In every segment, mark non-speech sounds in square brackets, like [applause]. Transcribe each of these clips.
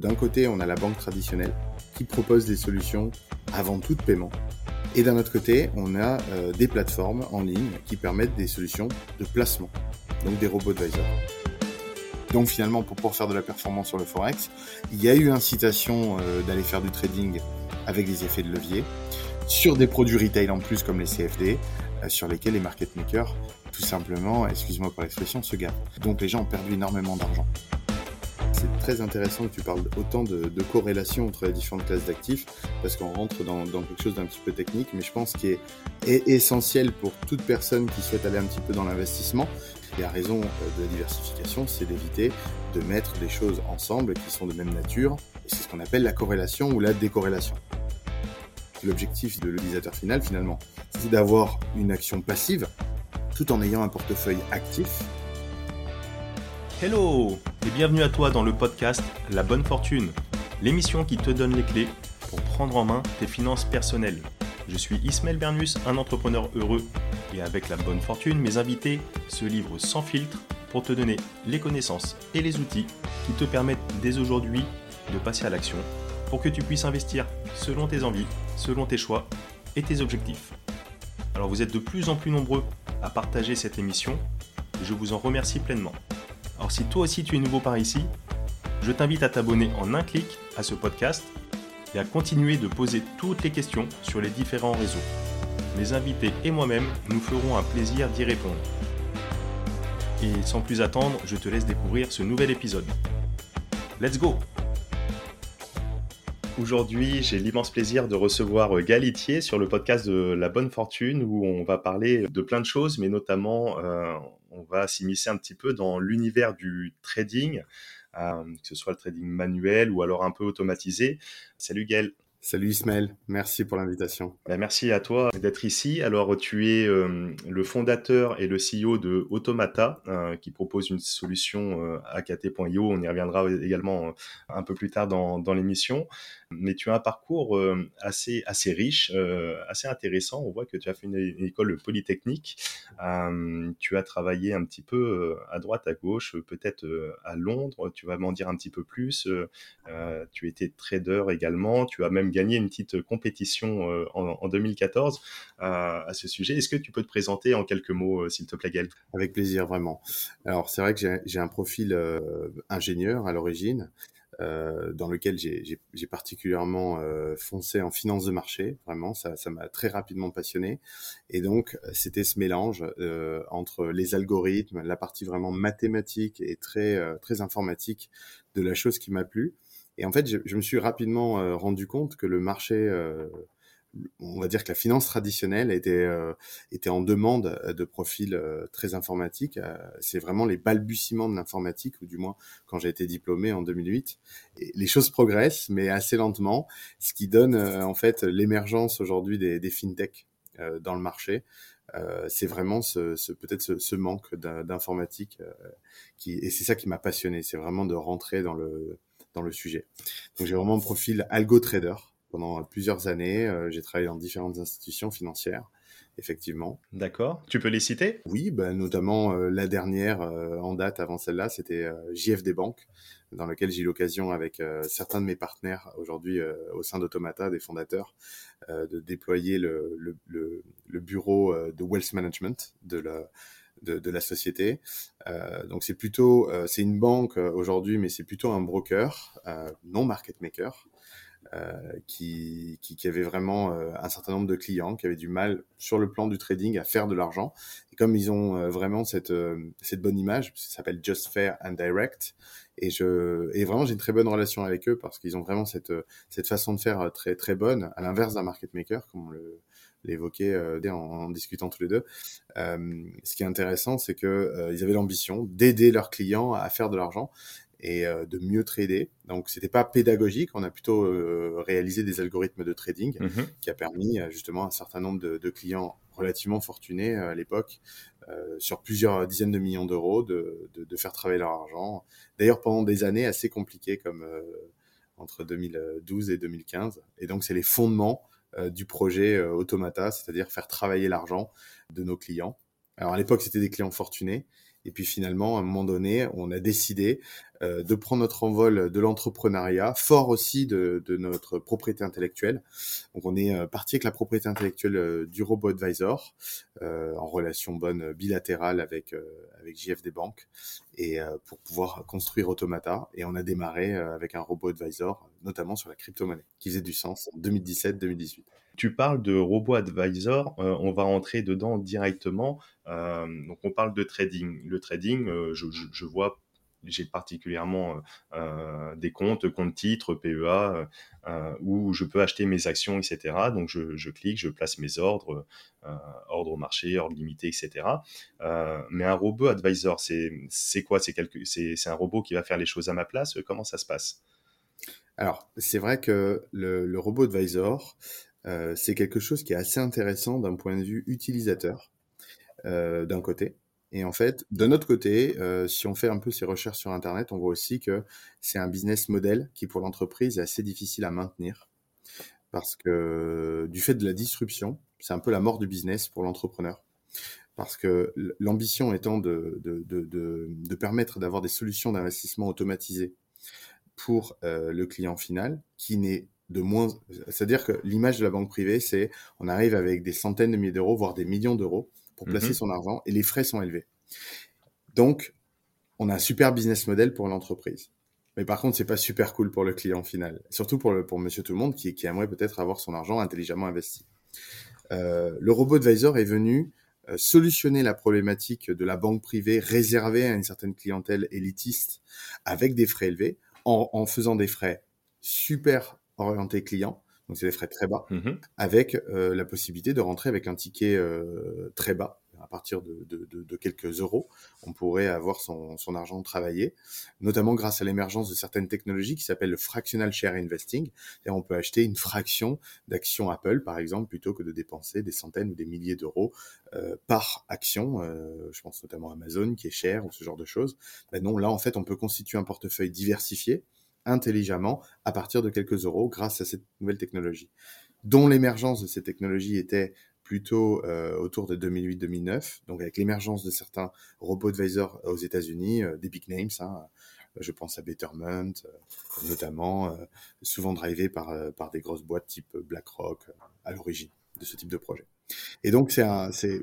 D'un côté, on a la banque traditionnelle qui propose des solutions avant tout de paiement. Et d'un autre côté, on a euh, des plateformes en ligne qui permettent des solutions de placement, donc des robots advisors. Donc finalement, pour pouvoir faire de la performance sur le forex, il y a eu incitation euh, d'aller faire du trading avec des effets de levier sur des produits retail en plus comme les CFD, euh, sur lesquels les market makers, tout simplement, excuse-moi pour l'expression, se gardent. Donc les gens ont perdu énormément d'argent très intéressant que tu parles autant de, corrélation entre les différentes classes d'actifs, parce qu'on rentre dans, quelque chose d'un petit peu technique, mais je pense qu'il est, essentiel pour toute personne qui souhaite aller un petit peu dans l'investissement. Et la raison euh, de la diversification, c'est d'éviter de mettre des choses ensemble qui sont de même nature, et c'est ce qu'on appelle la corrélation ou la décorrélation. L'objectif de l'utilisateur final, finalement, c'est d'avoir une action passive tout en ayant un portefeuille actif Hello et bienvenue à toi dans le podcast La Bonne Fortune, l'émission qui te donne les clés pour prendre en main tes finances personnelles. Je suis Ismaël Bernus, un entrepreneur heureux et avec la bonne fortune, mes invités se livrent sans filtre pour te donner les connaissances et les outils qui te permettent dès aujourd'hui de passer à l'action pour que tu puisses investir selon tes envies, selon tes choix et tes objectifs. Alors vous êtes de plus en plus nombreux à partager cette émission je vous en remercie pleinement. Alors si toi aussi tu es nouveau par ici, je t'invite à t'abonner en un clic à ce podcast et à continuer de poser toutes les questions sur les différents réseaux. Mes invités et moi-même nous ferons un plaisir d'y répondre. Et sans plus attendre, je te laisse découvrir ce nouvel épisode. Let's go Aujourd'hui, j'ai l'immense plaisir de recevoir Galitier sur le podcast de La Bonne Fortune où on va parler de plein de choses, mais notamment euh, on va s'immiscer un petit peu dans l'univers du trading, euh, que ce soit le trading manuel ou alors un peu automatisé. Salut Gaël. Salut Ismaël, merci pour l'invitation. Ben, merci à toi d'être ici. Alors tu es euh, le fondateur et le CEO de Automata, euh, qui propose une solution euh, AKT.io. On y reviendra également un peu plus tard dans, l'émission mais tu as un parcours euh, assez, assez riche, euh, assez intéressant. On voit que tu as fait une, école polytechnique. Euh, tu as travaillé un petit peu à droite, à gauche, peut-être à Londres. Tu vas m'en dire un petit peu plus. tu étais trader également. Tu as même gagné une petite compétition en, 2014 à ce sujet. Est-ce que tu peux te présenter en quelques mots, s'il te plaît, Gaël? Avec plaisir, vraiment. Alors, c'est vrai que j'ai un profil ingénieur à l'origine. Euh, dans lequel j'ai particulièrement euh, foncé en finance de marché. Vraiment, ça m'a très rapidement passionné. Et donc, c'était ce mélange euh, entre les algorithmes, la partie vraiment mathématique et très très informatique de la chose qui m'a plu. Et en fait, je, je, me suis rapidement rendu compte que le marché on va dire que la finance traditionnelle était, euh, était en demande de profils euh, très informatiques. Euh, c'est vraiment les balbutiements de l'informatique, ou du moins quand j'ai été diplômé en 2008. Et les choses progressent, mais assez lentement, ce qui donne en fait l'émergence aujourd'hui des, des fintech dans le marché. c'est vraiment ce, ce peut-être ce, ce, manque d'informatique qui et c'est ça qui m'a passionné. C'est vraiment de rentrer dans le dans le sujet. Donc j'ai vraiment un profil algo trader pendant plusieurs années. Euh, j'ai travaillé dans différentes institutions financières, effectivement. D'accord. Tu peux les citer? Oui, bah, notamment euh, la dernière euh, en date avant celle-là, c'était JFD Bank, dans lequel j'ai eu l'occasion avec certains de mes partenaires aujourd'hui au sein d'Automata, des fondateurs, de déployer le, le, le, le, bureau de wealth management de la, de, la société. Euh, donc c'est plutôt, c'est une banque aujourd'hui, mais c'est plutôt un broker, non market maker, euh, qui, qui, avait vraiment euh, un certain nombre de clients qui avaient du mal sur le plan du trading à faire de l'argent. Et comme ils ont euh, vraiment cette, cette bonne image, ça s'appelle Just Fair and Direct, et, je, et vraiment j'ai une très bonne relation avec eux parce qu'ils ont vraiment cette, cette façon de faire très, très bonne, à l'inverse d'un market maker, comme on le, l'évoquait euh, en, en, discutant tous les deux. Euh, ce qui est intéressant, c'est que euh, ils avaient l'ambition d'aider leurs clients à faire de l'argent et euh, de mieux trader. Donc c'était pas pédagogique, on a plutôt euh, réalisé des algorithmes de trading mm-hmm. qui a permis justement à un certain nombre de, de clients relativement fortunés à l'époque sur plusieurs dizaines de millions d'euros de, de, de, faire travailler leur argent. D'ailleurs pendant des années assez compliquées comme entre 2012 et 2015. Et donc c'est les fondements du projet Automata, c'est-à-dire faire travailler l'argent de nos clients. Alors à l'époque c'était des clients fortunés. Et puis finalement, à un moment donné, on a décidé euh, de prendre notre envol de l'entrepreneuriat, fort aussi de, de, notre propriété intellectuelle. Donc on est parti avec la propriété intellectuelle du robot advisor en relation bonne bilatérale avec avec JFD Bank et pour pouvoir construire Automata. Et on a démarré avec un robot advisor, notamment sur la crypto-monnaie, qui faisait du sens en 2017-2018. Tu parles de robot advisor, euh, on va rentrer dedans directement. Euh, donc on parle de trading. Le trading, euh, je, vois j'ai particulièrement des comptes, comptes titres, PEA, où je peux acheter mes actions, etc. Donc je, clique, je place mes ordres, ordre au marché, ordre limité, etc. mais un robot advisor, c'est quoi? C'est un robot qui va faire les choses à ma place? Comment ça se passe? Alors, c'est vrai que le, le robot advisor, euh, c'est quelque chose qui est assez intéressant d'un point de vue utilisateur, euh, d'un côté. Et en fait, d'un autre côté, euh, si on fait un peu ses recherches sur Internet, on voit aussi que c'est un business model qui, pour l'entreprise, est assez difficile à maintenir. Parce que du fait de la disruption, c'est un peu la mort du business pour l'entrepreneur. Parce que l'ambition étant de, de, de, de permettre d'avoir des solutions d'investissement automatisées pour le client final, qui n'est de moins. C'est-à-dire que l'image de la banque privée, c'est on arrive avec des centaines de milliers d'euros, voire des millions d'euros pour placer mhm. son argent et les frais sont élevés. Donc, on a un super business model pour l'entreprise. Mais par contre, c'est pas super cool pour le client final, surtout pour, le, pour Monsieur Tout le Monde qui, qui aimerait peut-être avoir son argent intelligemment investi. Euh, le robot advisor est venu euh, solutionner la problématique de la banque privée réservée à une certaine clientèle élitiste avec des frais élevés en, en faisant des frais super orienté client, donc c'est des frais très bas, mmh avec euh, la possibilité de rentrer avec un ticket euh, très bas. À partir de, de, de, quelques euros, on pourrait avoir son, son argent travaillé, notamment grâce à l'émergence de certaines technologies qui s'appellent le fractional share investing. Et on peut acheter une fraction d'actions Apple, par exemple, plutôt que de dépenser des centaines ou des milliers d'euros euh, par action. Euh, je pense notamment à Amazon qui est cher ou ce genre de choses. Ben non, là en fait, on peut constituer un portefeuille diversifié intelligemment à partir de quelques euros grâce à cette nouvelle technologie, dont l'émergence de ces technologies était plutôt euh, autour de 2008-2009, donc avec l'émergence de certains robots advisors aux États-Unis, euh, des big names, hein, je pense à Betterment, euh, notamment, souvent drivés par, par des grosses boîtes type BlackRock à l'origine de ce type de projet. Et donc, c'est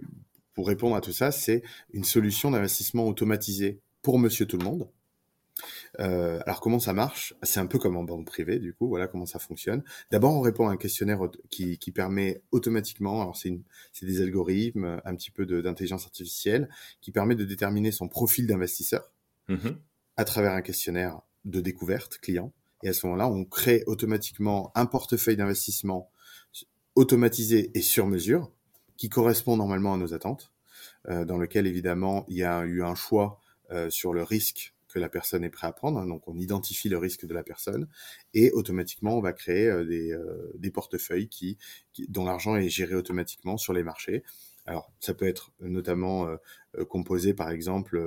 pour répondre à tout ça, c'est une solution d'investissement automatisé pour Monsieur Tout le Monde, euh, alors comment ça marche? C'est un peu comme en banque privée, du coup, voilà comment ça fonctionne. D'abord, on répond à un questionnaire qui, qui permet automatiquement, alors c'est des algorithmes, un petit peu d'intelligence artificielle, qui permet de déterminer son profil d'investisseur mmh à travers un questionnaire de découverte client. Et à ce moment-là, on crée automatiquement un portefeuille d'investissement automatisé et sur mesure, qui correspond normalement à nos attentes, euh, dans lequel évidemment il y a eu un choix euh, sur le risque la personne est prête à prendre. Hein. donc on identifie le risque de la personne et automatiquement on va créer euh, des, euh, des, portefeuilles qui, dont l'argent est géré automatiquement sur les marchés. Alors ça peut être notamment euh, composé par exemple,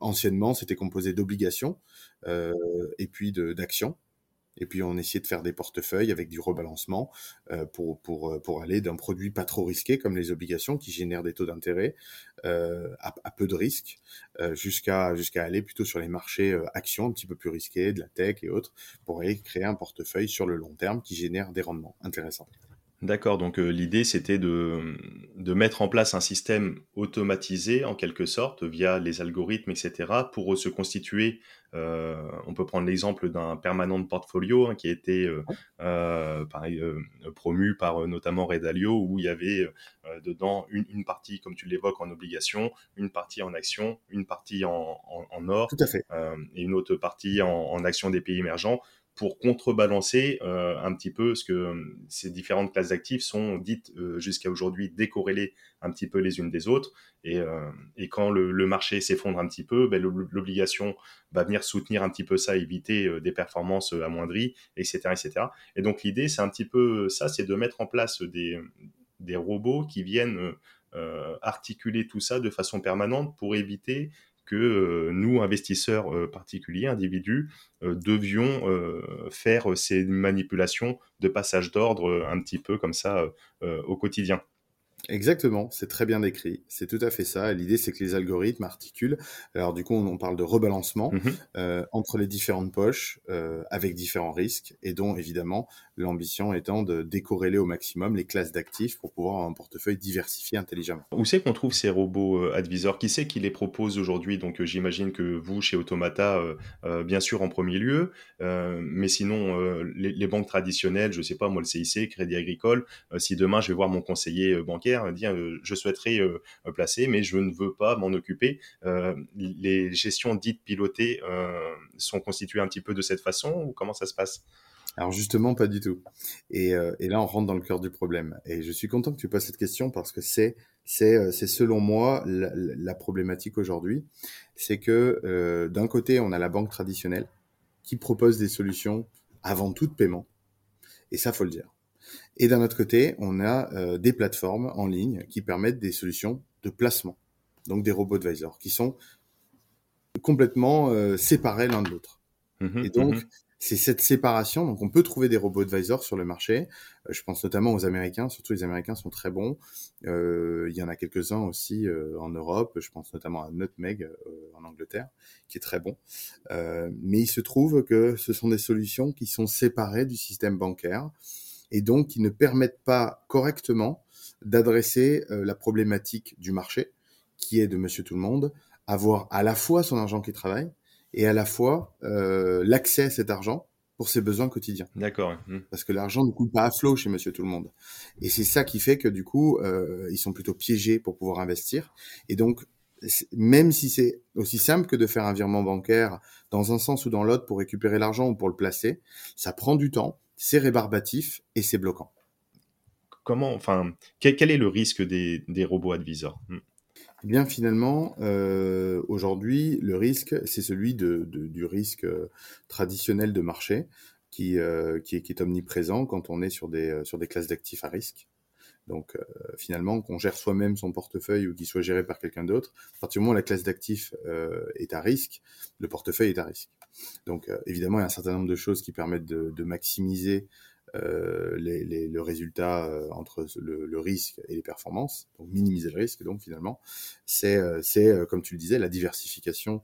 anciennement c'était composé d'obligations et puis d'actions. Et puis on essayait de faire des portefeuilles avec du rebalancement euh, pour, pour, euh, pour aller d'un produit pas trop risqué comme les obligations qui génèrent des taux d'intérêt euh, à, peu de risques jusqu'à jusqu'à aller plutôt sur les marchés actions un petit peu plus risqués, de la tech et autres, pour aller créer un portefeuille sur le long terme qui génère des rendements intéressants. D'accord, donc euh, l'idée c'était de, de, mettre en place un système automatisé en quelque sorte via les algorithmes, etc. pour se constituer, euh, on peut prendre l'exemple d'un permanent de portfolio hein, qui a été euh, euh pareil, promu par notamment Redalio où il y avait dedans une, une, partie, comme tu l'évoques, en obligation, une partie en action, une partie en, en, en or et une autre partie en, en action des pays émergents pour contrebalancer euh, un petit peu ce que euh, ces différentes classes d'actifs sont dites euh, jusqu'à aujourd'hui décorrélées un petit peu les unes des autres. Et, et quand le, marché s'effondre un petit peu, ben, l'obligation va venir soutenir un petit peu ça, éviter des performances amoindries, etc. etc. Et donc l'idée, c'est un petit peu ça, c'est de mettre en place des, des robots qui viennent articuler tout ça de façon permanente pour éviter que euh, nous, investisseurs euh, particuliers, individus, euh, devions faire ces manipulations de passage d'ordre un petit peu comme ça au quotidien. Exactement, c'est très bien décrit. C'est tout à fait ça. L'idée, c'est que les algorithmes articulent. Alors, du coup, on, parle de rebalancement Mhm. euh, entre les différentes poches euh, avec différents risques et dont, évidemment, l'ambition étant de décorréler au maximum les classes d'actifs pour pouvoir avoir un portefeuille diversifié intelligemment. Où c'est qu'on trouve ces robots euh, advisors Qui c'est qui les propose aujourd'hui? Donc, j'imagine que vous, chez Automata, bien sûr en premier lieu, mais sinon, les, les banques traditionnelles, je sais pas, moi, le CIC, Crédit Agricole, si demain je vais voir mon conseiller euh, bancaire, dire euh, je souhaiterais euh, placer, mais je ne veux pas m'en occuper. Euh, les gestions dites pilotées sont constituées un petit peu de cette façon ou comment ça se passe? Alors justement, pas du tout. Et, là, on rentre dans le cœur du problème. Et je suis content que tu poses cette question parce que c'est c'est c'est selon moi la, problématique aujourd'hui. C'est que d'un côté, on a la banque traditionnelle qui propose des solutions avant tout de paiement. Et ça, faut le dire. Et d'un autre côté, on a euh, des plateformes en ligne qui permettent des solutions de placement, donc des robots advisors, qui sont complètement euh, séparés l'un de l'autre. Mhm, Et donc, mhm. c'est cette séparation. Donc, on peut trouver des robots advisors sur le marché. Euh, je pense notamment aux Américains. Surtout, les Américains sont très bons. Il y en a quelques-uns aussi en Europe. Je pense notamment à Nutmeg en Angleterre, qui est très bon. Mais il se trouve que ce sont des solutions qui sont séparées du système bancaire et donc qui ne permettent pas correctement d'adresser euh, la problématique du marché, qui est de Monsieur Tout le Monde, avoir à la fois son argent qui travaille et à la fois euh, l'accès à cet argent pour ses besoins quotidiens. D'accord. Mhm. Parce que l'argent ne coule pas à flot chez Monsieur Tout le Monde. Et c'est ça qui fait que du coup, euh, ils sont plutôt piégés pour pouvoir investir. Et donc, même si c'est aussi simple que de faire un virement bancaire dans un sens ou dans l'autre pour récupérer l'argent ou pour le placer, ça prend du temps, c'est rébarbatif et c'est bloquant. Comment, enfin, quel, quel est le risque des, des robots advisors? Mhm. Eh bien, finalement, euh, aujourd'hui, le risque, c'est celui de, de- du risque euh, traditionnel de marché qui, euh, qui, est, qui est omniprésent quand on est sur des, sur des classes d'actifs à risque. Donc, euh, finalement, qu'on gère soi-même son portefeuille ou qu'il soit géré par quelqu'un d'autre, à partir du moment où la classe d'actifs est à risque, le portefeuille est à risque. Donc, euh, évidemment, il y a un certain nombre de choses qui permettent de, de maximiser euh, les, les- le résultat euh, entre le, le risque et les performances, donc minimiser le risque, donc finalement, c'est, euh, c'est comme tu le disais, la diversification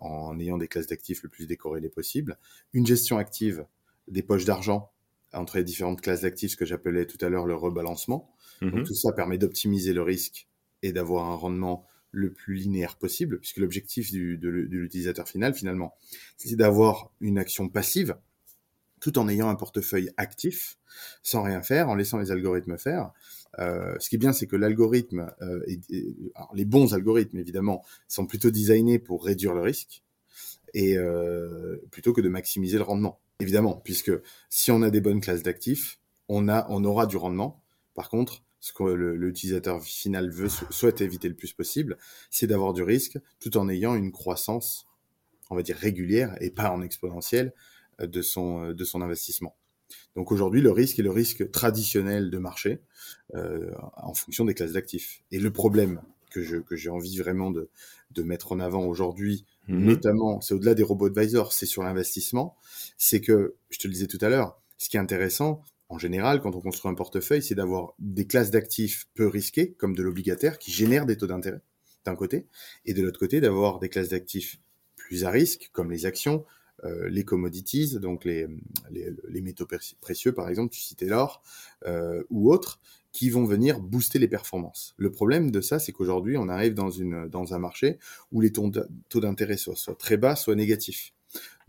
en ayant des classes d'actifs le plus décorrélées possible, une gestion active des poches d'argent entre les différentes classes d'actifs, ce que j'appelais tout à l'heure le rebalancement. Mhm. Donc tout ça permet d'optimiser le risque et d'avoir un rendement le plus linéaire possible, puisque l'objectif de, l'utilisateur final, finalement, c'est d'avoir une action passive tout en ayant un portefeuille actif, sans rien faire, en laissant les algorithmes faire. Euh, ce qui est bien, c'est que l'algorithme, euh, les bons algorithmes évidemment, sont plutôt designés pour réduire le risque et euh, plutôt que de maximiser le rendement. Évidemment, puisque si on a des bonnes classes d'actifs, on a, on aura du rendement. Par contre, ce que l'utilisateur final veut, souhaite éviter le plus possible, c'est d'avoir du risque, tout en ayant une croissance, on va dire régulière et pas en exponentielle euh, de son euh, de son investissement. Donc aujourd'hui, le risque est le risque traditionnel de marché euh, en fonction des classes d'actifs. Et le problème que je que j'ai envie vraiment de de mettre en avant aujourd'hui, Mhm. notamment, c'est au-delà des robots advisors, c'est sur l'investissement, c'est que, je te le disais tout à l'heure, ce qui est intéressant, en général, quand on construit un portefeuille, c'est d'avoir des classes d'actifs peu risquées, comme de l'obligataire, qui génèrent des taux d'intérêt, d'un côté, et de l'autre côté, d'avoir des classes d'actifs plus à risque, comme les actions, euh, les commodities, donc les, les, les métaux pré- précieux, par exemple, tu citais l'or, euh, ou autres, qui vont venir booster les performances. Le problème de ça, c'est qu'aujourd'hui, on arrive dans, une, dans un marché où les taux d'intérêt soient, soient très bas, soit négatifs.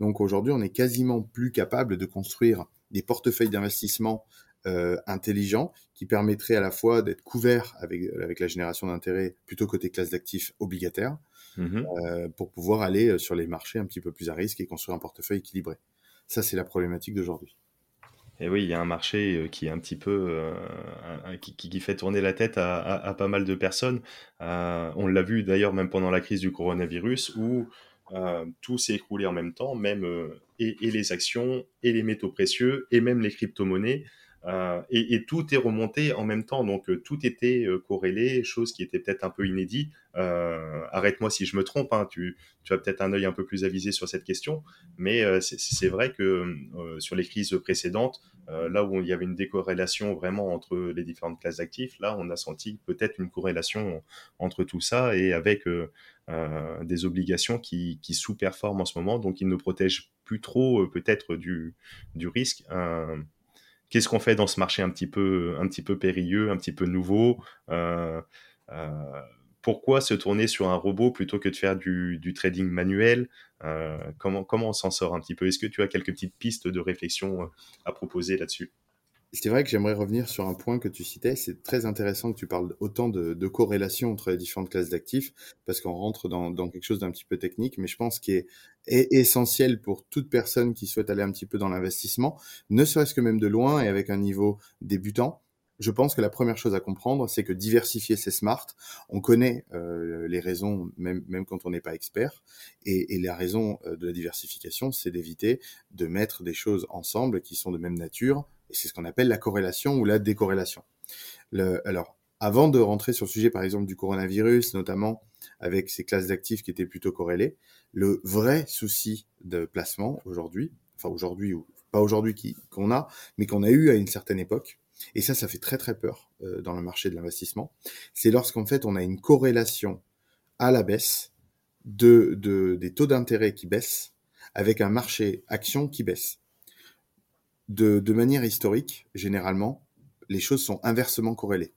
Donc aujourd'hui, on est quasiment plus capable de construire des portefeuilles d'investissement euh, intelligents qui permettraient à la fois d'être couverts avec, avec la génération d'intérêt plutôt côté classe d'actifs obligataires Mhm. euh, pour pouvoir aller euh, sur les marchés un petit peu plus à risque et construire un portefeuille équilibré. Ça, c'est la problématique d'aujourd'hui. Et oui, il y a un marché qui est un petit peu euh, qui, qui- fait tourner la tête à, à- à pas mal de personnes. Euh, on l'a vu d'ailleurs même pendant la crise du coronavirus où euh, tout s'est écroulé en même temps, même et, les actions et les métaux précieux et même les crypto-monnaies. Euh, et, tout est remonté en même temps, donc euh, tout était euh, corrélé, chose qui était peut-être un peu inédit. Arrête-moi si je me trompe, hein, tu, as peut-être un œil un peu plus avisé sur cette question, mais c'est vrai que sur les crises précédentes, là où il y avait une décorrélation vraiment entre les différentes classes d'actifs, là on a senti peut-être une corrélation entre tout ça et avec des obligations qui, qui sous-performent en ce moment, donc ils ne protègent plus trop peut-être du, risque. Qu'est-ce qu'on fait dans ce marché un petit peu, un petit peu périlleux, un petit peu nouveau euh, euh, Pourquoi se tourner sur un robot plutôt que de faire du, trading manuel euh, comment, comment on s'en sort un petit peu? Est-ce que tu as quelques petites pistes de réflexion à proposer là-dessus? C'est vrai que j'aimerais revenir sur un point que tu citais. C'est très intéressant que tu parles autant de, de corrélation entre les différentes classes d'actifs, parce qu'on rentre dans, quelque chose d'un petit peu technique, mais je pense qu'il est, essentiel pour toute personne qui souhaite aller un petit peu dans l'investissement, ne serait-ce que même de loin et avec un niveau débutant. Je pense que la première chose à comprendre, c'est que diversifier, c'est smart. On connaît euh, les raisons, même, quand on n'est pas expert. Et, et, la raison euh, de la diversification, c'est d'éviter de mettre des choses ensemble qui sont de même nature, et c'est ce qu'on appelle la corrélation ou la décorrélation. Le, alors, avant de rentrer sur le sujet, par exemple, du coronavirus, notamment avec ces classes d'actifs qui étaient plutôt corrélées, le vrai souci de placement aujourd'hui, enfin aujourd'hui ou pas aujourd'hui qu'on a, mais qu'on a eu à une certaine époque, et ça, ça fait très très peur euh, dans le marché de l'investissement, c'est lorsqu'en fait on a une corrélation à la baisse de, de des taux d'intérêt qui baissent avec un marché action qui baisse de, manière historique, généralement, les choses sont inversement corrélées.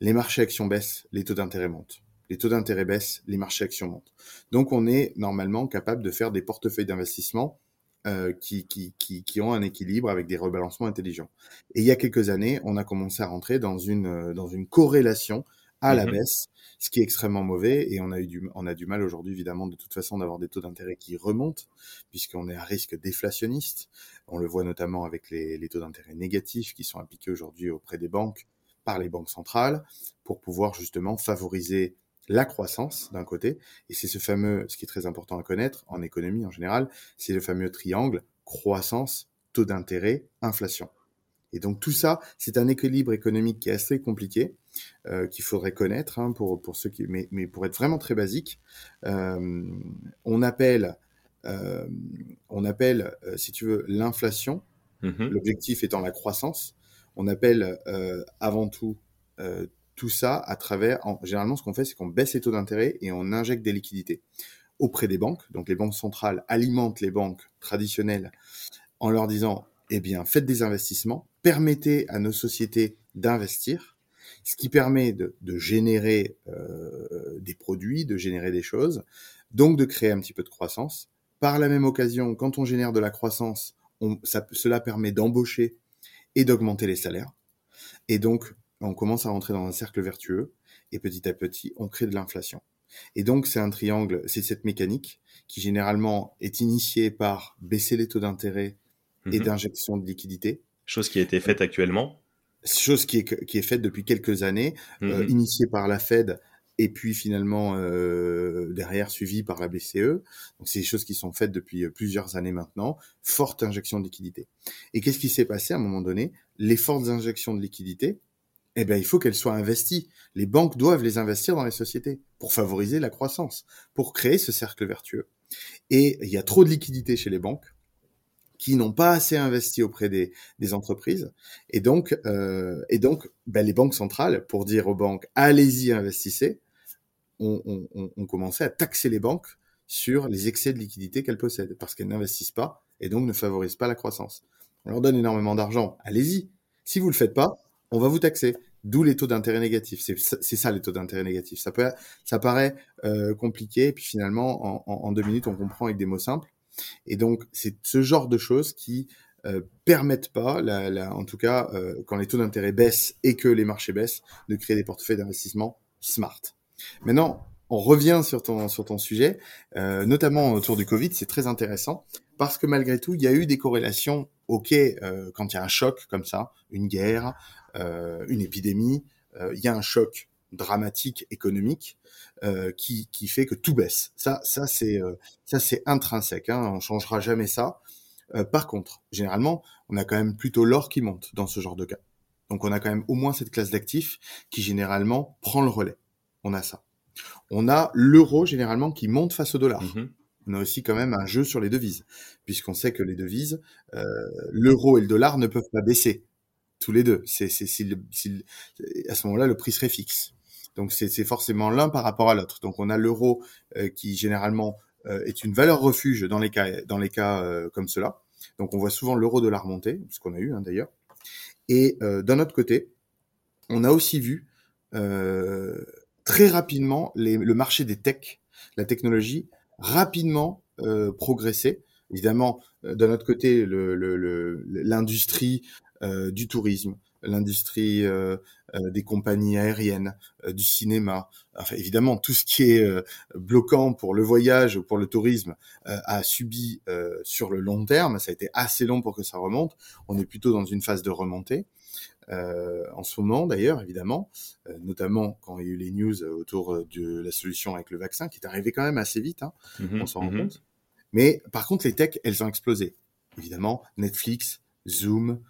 Les marchés actions baissent, les taux d'intérêt montent. Les taux d'intérêt baissent, les marchés actions montent. Donc on est normalement capable de faire des portefeuilles d'investissement euh, qui, qui, qui, ont un équilibre avec des rebalancements intelligents. Et il y a quelques années, on a commencé à rentrer dans une, euh, dans une corrélation à la mmh baisse, ce qui est extrêmement mauvais. Et on a eu du, on a du mal aujourd'hui, évidemment, de toute façon, d'avoir des taux d'intérêt qui remontent, puisqu'on est à risque déflationniste. On le voit notamment avec les, les taux d'intérêt négatifs qui sont appliqués aujourd'hui auprès des banques par les banques centrales pour pouvoir justement favoriser la croissance d'un côté, et c'est ce fameux, ce qui est très important à connaître en économie en général, c'est le fameux triangle croissance, taux d'intérêt, inflation. Et donc tout ça, c'est un équilibre économique qui est assez compliqué, euh, qu'il faudrait connaître hein, pour, pour ceux qui, mais, mais pour être vraiment très basique, euh, on appelle, euh, on appelle, si tu veux, l'inflation. Mmh l'objectif étant la croissance. On appelle avant tout tout ça à travers. En, généralement, ce qu'on fait, c'est qu'on baisse les taux d'intérêt et on injecte des liquidités auprès des banques. Donc les banques centrales alimentent les banques traditionnelles en leur disant eh bien, faites des investissements, permettez à nos sociétés d'investir, ce qui permet de, générer euh, des produits, de générer des choses, donc de créer un petit peu de croissance. Par la même occasion, quand on génère de la croissance, cela permet d'embaucher et d'augmenter les salaires. Et donc, on commence à rentrer dans un cercle vertueux, et petit à petit, on crée de l'inflation. Et donc, c'est un triangle, c'est cette mécanique qui généralement est initiée par baisser les taux d'intérêt et mhm. d'injection de liquidité. Chose qui a été faite actuellement. Chose qui est, qui est faite depuis quelques années, euh, mhm. initiée par la Fed et puis finalement euh, derrière suivie par la BCE. Donc c'est des choses qui sont faites depuis euh, plusieurs années maintenant. Forte injection de liquidité. Et qu'est-ce qui s'est passé à un moment donné? Les fortes injections de liquidité, eh ben il faut qu'elles soient investies. Les banques doivent les investir dans les sociétés pour favoriser la croissance, pour créer ce cercle vertueux. Et il y a trop de liquidité chez les banques qui n'ont pas assez investi auprès des, entreprises. Et donc, euh, et donc ben, les banques centrales, pour dire aux banques, allez-y, investissez, ont on, on, on commencé à taxer les banques sur les excès de liquidité qu'elles possèdent, parce qu'elles n'investissent pas et donc ne favorisent pas la croissance. On leur donne énormément d'argent, allez-y. Si vous le faites pas, on va vous taxer. D'où les taux d'intérêt négatifs. C'est ça les taux d'intérêt négatifs. Ça, peut, ça paraît euh, compliqué, et puis finalement, en, en, en, deux minutes, on comprend avec des mots simples. Et donc, c'est ce genre de choses qui euh, permettent pas, en tout cas, euh, quand les taux d'intérêt baissent et que les marchés baissent, de créer des portefeuilles d'investissement smart. Maintenant, on revient sur ton sur ton sujet, euh, notamment autour du Covid, c'est très intéressant parce que malgré tout, il y a eu des corrélations. Ok, euh, quand il y a un choc comme ça, une guerre, euh, une épidémie, il y a un choc dramatique économique euh, qui, qui fait que tout baisse. Ça, ça c'est euh, ça c'est intrinsèque. Hein, on changera jamais ça. par contre, généralement, on a quand même plutôt l'or qui monte dans ce genre de cas. Donc on a quand même au moins cette classe d'actifs qui généralement prend le relais. On a ça. On a l'euro généralement qui monte face au dollar. Mmh on a aussi quand même un jeu sur les devises, puisqu'on sait que les devises, euh, l'euro et le dollar ne peuvent pas baisser tous les deux. C'est, c'est, à ce moment-là, le prix serait fixe. Donc c'est, forcément l'un par rapport à l'autre. Donc on a l'euro euh, qui généralement euh, est une valeur refuge dans les cas, dans les cas comme cela. Donc on voit souvent l'euro-dollar monter, ce qu'on a eu hein, d'ailleurs. Et d'un autre côté, on a aussi vu très rapidement le marché des techs, la technologie, rapidement euh, progresser. Évidemment, euh, d'un autre côté, l'industrie euh, du tourisme, l'industrie euh, des compagnies aériennes, du cinéma, enfin évidemment tout ce qui est bloquant pour le voyage ou pour le tourisme a subi sur le long terme. Ça a été assez long pour que ça remonte. On est plutôt dans une phase de remontée. Euh, en ce moment d'ailleurs, évidemment, euh, notamment quand il y a eu les news autour euh, de la solution avec le vaccin, qui est arrivé quand même assez vite, hein, mmh on s'en rend mmh compte. Mais par contre, les techs, elles ont explosé. Évidemment, Netflix, Zoom,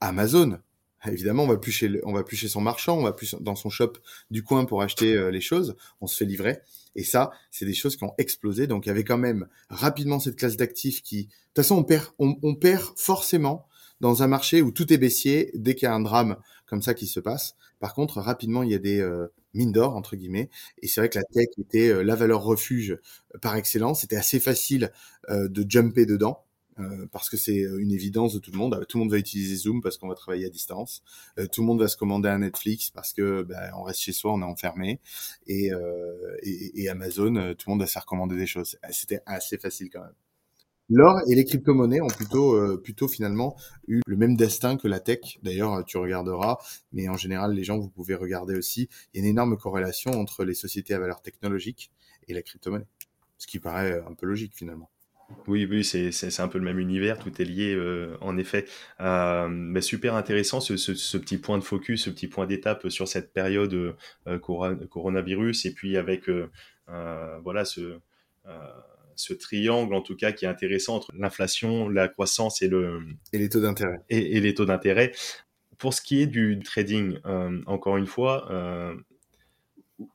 Amazon. Évidemment, on va plus chez on va plus chez son marchand, on va plus dans son shop du coin pour acheter les choses. On se fait livrer. Et ça, c'est des choses qui ont explosé. Donc, il y avait quand même rapidement cette classe d'actifs qui, de toute façon, on perd, on perd forcément dans un marché où tout est baissier dès qu'il y a un drame comme ça qui se passe. Par contre, rapidement, il y a des euh, mines d'or, entre guillemets. Et c'est vrai que la tech était euh, la valeur refuge euh, par excellence. C'était assez facile de jumper dedans. Parce que c'est une évidence de tout le monde. Tout le monde va utiliser Zoom parce qu'on va travailler à distance. tout le monde va se commander un Netflix parce que ben, on reste chez soi, on est enfermé. Et, et, et Amazon, tout le monde va se faire commander des choses. C'était assez facile quand même. L'or et les crypto-monnaies ont plutôt, euh, plutôt finalement eu le même destin que la tech. D'ailleurs, tu regarderas, mais en général, les gens, vous pouvez regarder aussi. Il y a une énorme corrélation entre les sociétés à valeur technologique et la crypto-monnaie, ce qui paraît un peu logique finalement. Oui, oui, c'est un peu le même univers, tout est lié euh, en effet. Euh, mais super intéressant ce, ce, petit point de focus, ce petit point d'étape sur cette période coronavirus et puis avec voilà ce ce triangle en tout cas qui est intéressant entre l'inflation, la croissance et le et les taux d'intérêt. Et, les taux d'intérêt. Pour ce qui est du trading, euh, encore une fois, euh,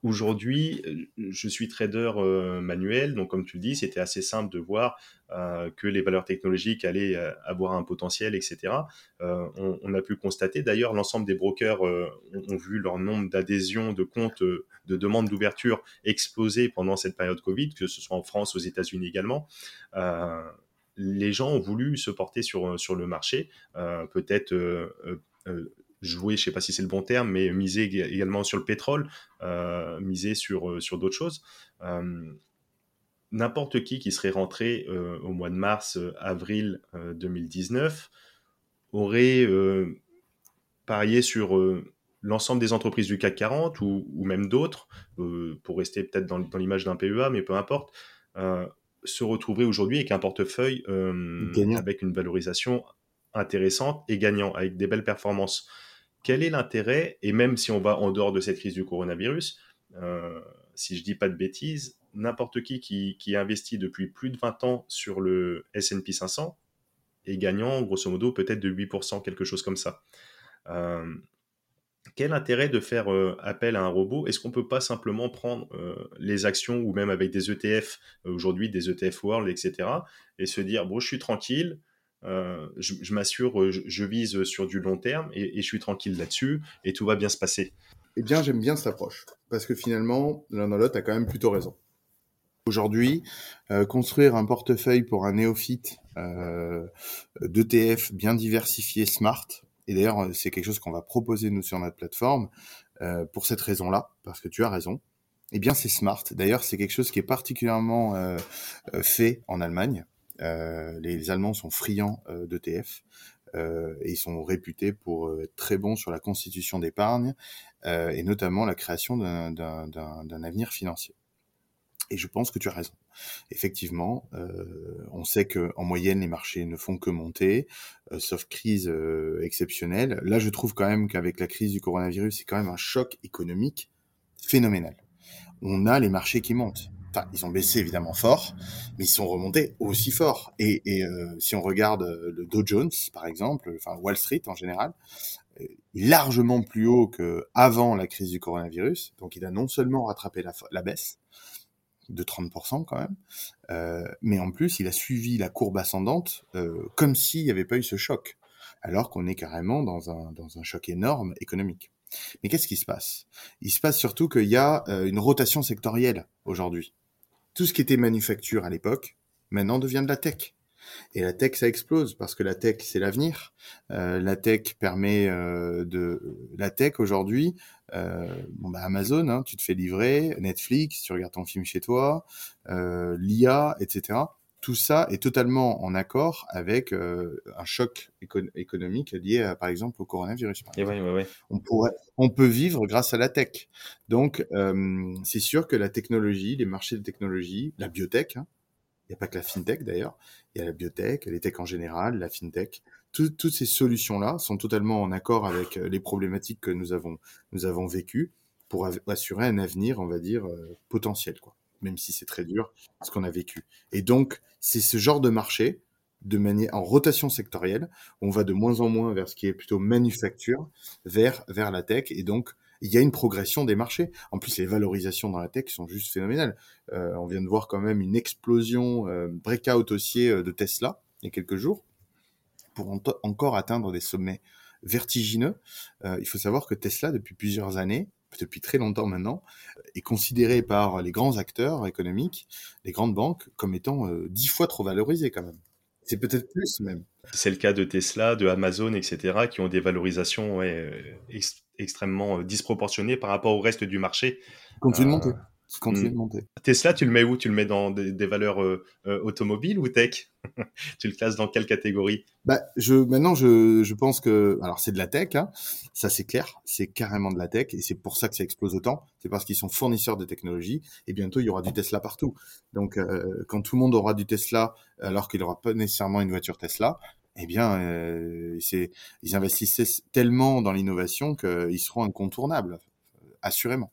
Aujourd'hui, je suis trader euh, manuel, donc comme tu le dis, c'était assez simple de voir euh, que les valeurs technologiques allaient euh, avoir un potentiel, etc. On, a pu constater, d'ailleurs, l'ensemble des brokers ont, vu leur nombre d'adhésions, de comptes, de demandes d'ouverture exploser pendant cette période Covid, que ce soit en France, aux États-Unis également. Les gens ont voulu se porter sur, sur le marché, peut-être jouer, je sais pas si c'est le bon terme, mais miser également sur le pétrole, euh, miser sur, euh, sur d'autres choses. Euh, n'importe qui qui serait rentré au mois de mars, avril 2019 aurait parié sur l'ensemble des entreprises du CAC 40 ou, même d'autres, pour rester peut-être dans, dans l'image d'un PEA, mais peu importe, se retrouverait aujourd'hui avec un portefeuille avec une valorisation intéressante et gagnant, avec des belles performances quel est l'intérêt, et même si on va en dehors de cette crise du coronavirus, euh, si je dis pas de bêtises, n'importe qui, qui, investit depuis plus de 20 ans sur le S&P 500 est gagnant, grosso modo, peut-être de 8%, quelque chose comme ça. Euh, quel intérêt de faire euh, appel à un robot? Est-ce qu'on ne peut pas simplement prendre les actions ou même avec des ETF, aujourd'hui des ETF World, etc., et se dire, bon, je suis tranquille, euh, je, m'assure, euh, je, vise sur du long terme et, je suis tranquille là-dessus et tout va bien se passer. Eh bien, j'aime bien cette approche parce que finalement, l'un dans l'autre a quand même plutôt raison. Aujourd'hui, euh, construire un portefeuille pour un néophyte d'ETF bien diversifié, smart, et d'ailleurs, c'est quelque chose qu'on va proposer nous sur notre plateforme pour cette raison-là, parce que tu as raison. Eh bien, c'est smart. D'ailleurs, c'est quelque chose qui est particulièrement fait en Allemagne. Euh, les, Allemands sont friands euh, d'ETF euh, et ils sont réputés pour être très bons sur la constitution d'épargne et notamment la création d'un avenir financier. Et je pense que tu as raison. Effectivement, euh, on sait que en moyenne les marchés ne font que monter, sauf crise exceptionnelle. Là, je trouve quand même qu'avec la crise du coronavirus, c'est quand même un choc économique phénoménal. On a les marchés qui montent enfin, ils ont baissé évidemment fort, mais ils sont remontés aussi fort. Et, euh, si on regarde euh, le Dow Jones, par exemple, enfin Wall Street en général, est largement plus haut que avant la crise du coronavirus. Donc, il a non seulement rattrapé la, baisse de 30% quand même, euh, mais en plus, il a suivi la courbe ascendante comme s'il n'y avait pas eu ce choc, alors qu'on est carrément dans un, dans un choc énorme économique. Mais qu'est-ce qui se passe? Il se passe surtout qu'il y a une rotation sectorielle aujourd'hui tout ce qui était manufacture à l'époque, maintenant devient de la tech. Et la tech, ça explose parce que la tech, c'est l'avenir. Euh, la tech permet euh, de la tech aujourd'hui. Euh, bon bah Amazon, hein, tu te fais livrer, Netflix, tu regardes ton film chez toi, l'IA, etc tout ça est totalement en accord avec euh, un choc économique lié, par exemple, au coronavirus. On, pourrait, on peut vivre grâce à la tech. Donc, euh, c'est sûr que la technologie, les marchés de technologie, la biotech, hein, il n'y a pas que la fintech d'ailleurs, il y a la biotech, les tech en général, la fintech. toutes ces solutions-là sont totalement en accord avec euh, les problématiques que nous avons, nous avons vécues pour assurer un avenir, on va dire, potentiel. Quoi même si c'est très dur, ce qu'on a vécu. Et donc, c'est ce genre de marché, de manière en rotation sectorielle, on va de moins en moins vers ce qui est plutôt manufacture, vers la tech, et donc il y a une progression des marchés. En plus, les valorisations dans la tech sont juste phénoménales. Euh, on vient de voir quand même une explosion euh, breakout haussier euh, de Tesla il y a quelques jours pour encore atteindre des sommets vertigineux. il faut savoir que Tesla, depuis plusieurs années, depuis très longtemps maintenant, est considéré par les grands acteurs économiques, les grandes banques, comme étant euh, dix fois trop valorisé quand même. C'est peut-être plus même. C'est le cas de Tesla, de Amazon, etc., qui ont des valorisations ouais, euh, extrêmement euh, disproportionnées par rapport au reste du marché. Continue de monter. Continue de monter. Tesla, tu le mets où? Tu le mets dans des, valeurs automobiles ou tech? [laughs] Tu le classes dans quelle catégorie? Bah, je, maintenant, je, je pense que, alors c'est de la tech, hein, ça c'est clair, c'est carrément de la tech, et c'est pour ça que ça explose autant. C'est parce qu'ils sont fournisseurs de technologie, et bientôt il y aura du Tesla partout. Donc, euh, quand tout le monde aura du Tesla, alors qu'il n'aura pas nécessairement une voiture Tesla, eh bien, euh, c'est, ils investissent tellement dans l'innovation qu'ils seront incontournables, assurément.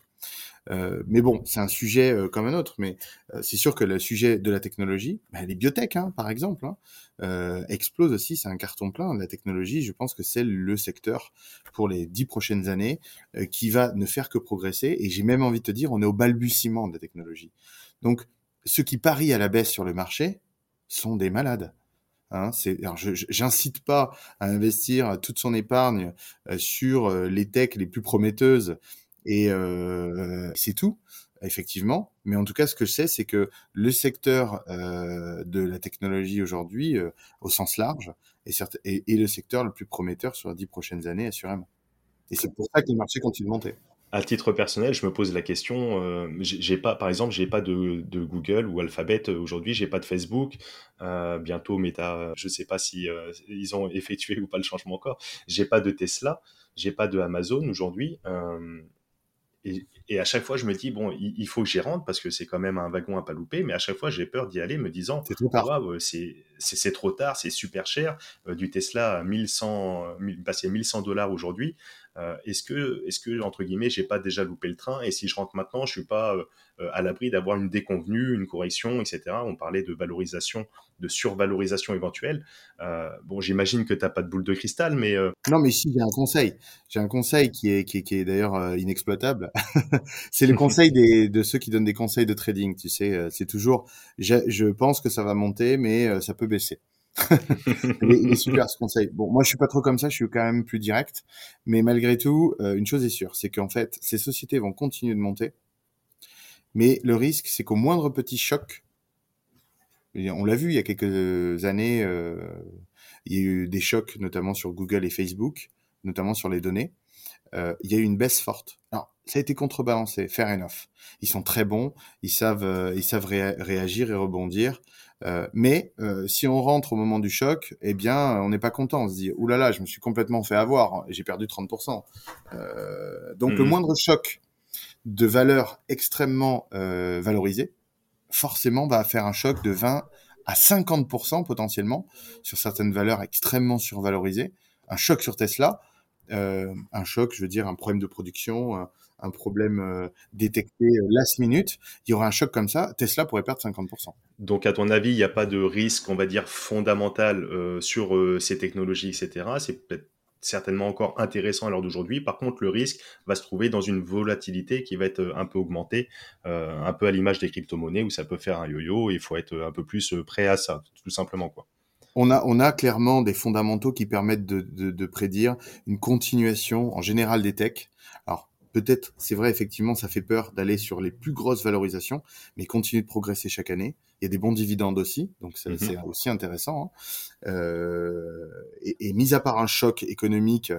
Euh, mais bon, c'est un sujet euh, comme un autre. Mais euh, c'est sûr que le sujet de la technologie, bah, les biotech, hein, par exemple, hein, explose aussi. C'est un carton plein. La technologie, je pense que c'est le secteur pour les dix prochaines années qui va ne faire que progresser. Et j'ai même envie de te dire, on est au balbutiement de la technologie. Donc, ceux qui parient à la baisse sur le marché sont des malades. Hein, alors j'incite pas à investir toute son épargne sur les techs les plus prometteuses et euh, c'est tout, effectivement. Mais en tout cas, ce que je sais, c'est que le secteur euh, de la technologie aujourd'hui, euh, au sens large, est, le secteur le plus prometteur sur les dix prochaines années, assurément. Et c'est pour ça que le marché continue de monter. À titre personnel, je me pose la question. Euh, j'ai pas, par exemple, j'ai pas de, de, Google ou Alphabet aujourd'hui. J'ai pas de Facebook. Euh, bientôt Meta. Je sais pas si euh, ils ont effectué ou pas le changement encore. J'ai pas de Tesla. J'ai pas de Amazon aujourd'hui. Euh, et, à chaque fois, je me dis, bon, il, faut que j'y rentre parce que c'est quand même un wagon à pas louper. Mais à chaque fois, j'ai peur d'y aller me disant, c'est trop tard. c'est trop tard, c'est super cher. Euh, du Tesla à 1100, 1100 dollars aujourd'hui. Euh, est-ce que, est-ce que entre guillemets, j'ai pas déjà loupé le train Et si je rentre maintenant, je suis pas euh, à l'abri d'avoir une déconvenue, une correction, etc. On parlait de valorisation, de survalorisation éventuelle. Euh, bon, j'imagine que tu n'as pas de boule de cristal, mais non, mais si j'ai un conseil, j'ai un conseil qui est qui est, qui est d'ailleurs inexploitable. [laughs] c'est le conseil des de ceux qui donnent des conseils de trading. Tu sais, c'est toujours, je pense que ça va monter, mais ça peut baisser [laughs] il, est, super ce conseil. Bon, moi je suis pas trop comme ça, je suis quand même plus direct. Mais malgré tout, euh, une chose est sûre, c'est qu'en fait, ces sociétés vont continuer de monter. Mais le risque, c'est qu'au moindre petit choc, on l'a vu il y a quelques années, euh, il y a eu des chocs notamment sur Google et Facebook, notamment sur les données. Euh, il y a eu une baisse forte. Alors, ça a été contrebalancé, fair enough. Ils sont très bons, ils savent, euh, ils savent réagir et rebondir. Euh, mais si on rentre au moment du choc, eh bien, on n'est pas content. On se dit, oulala, là là, je me suis complètement fait avoir, j'ai perdu 30%. Euh, donc, le mhm. moindre choc de valeur extrêmement valorisée, forcément, va faire un choc de 20 à 50% potentiellement sur certaines valeurs extrêmement survalorisées. Un choc sur Tesla, un choc, je veux dire un problème de production, un problème détecté last minute, il y aura un choc comme ça, Tesla pourrait perdre 50%. Donc, à ton avis, il n'y a pas de risque, on va dire, fondamental sur ces technologies, etc. C'est peut-être certainement encore intéressant à l'heure d'aujourd'hui. Par contre, le risque va se trouver dans une volatilité qui va être euh, un peu augmentée, euh, un peu à l'image des crypto-monnaies où ça peut faire un yo-yo il faut être un peu plus euh, prêt à ça, tout simplement. quoi. On a, on a clairement des fondamentaux qui permettent de, de, de prédire une continuation en général des techs. Peut-être, c'est vrai, effectivement, ça fait peur d'aller sur les plus grosses valorisations, mais continuer de progresser chaque année. Il y a des bons dividendes aussi, donc c'est mhm. aussi intéressant. Hein. Euh, et, et, mis à part un choc économique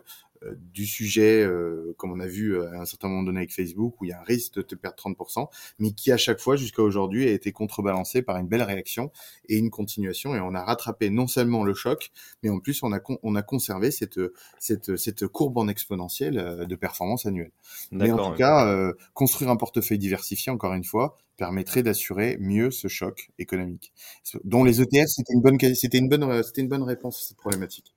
du sujet, euh, comme on a vu euh, à un certain moment donné avec Facebook, où il y a un risque de te perdre 30%, mais qui à chaque fois jusqu'à aujourd'hui a été contrebalancé par une belle réaction et une continuation. Et on a rattrapé non seulement le choc, mais en plus on a, on a conservé cette, cette, cette courbe en exponentielle de performance annuelle. Mais en tout cas, construire un portefeuille diversifié, encore une fois, permettrait d'assurer mieux ce choc économique. Dont les ETF, c'était une bonne, c'était une bonne, c'était une bonne réponse à cette problématique.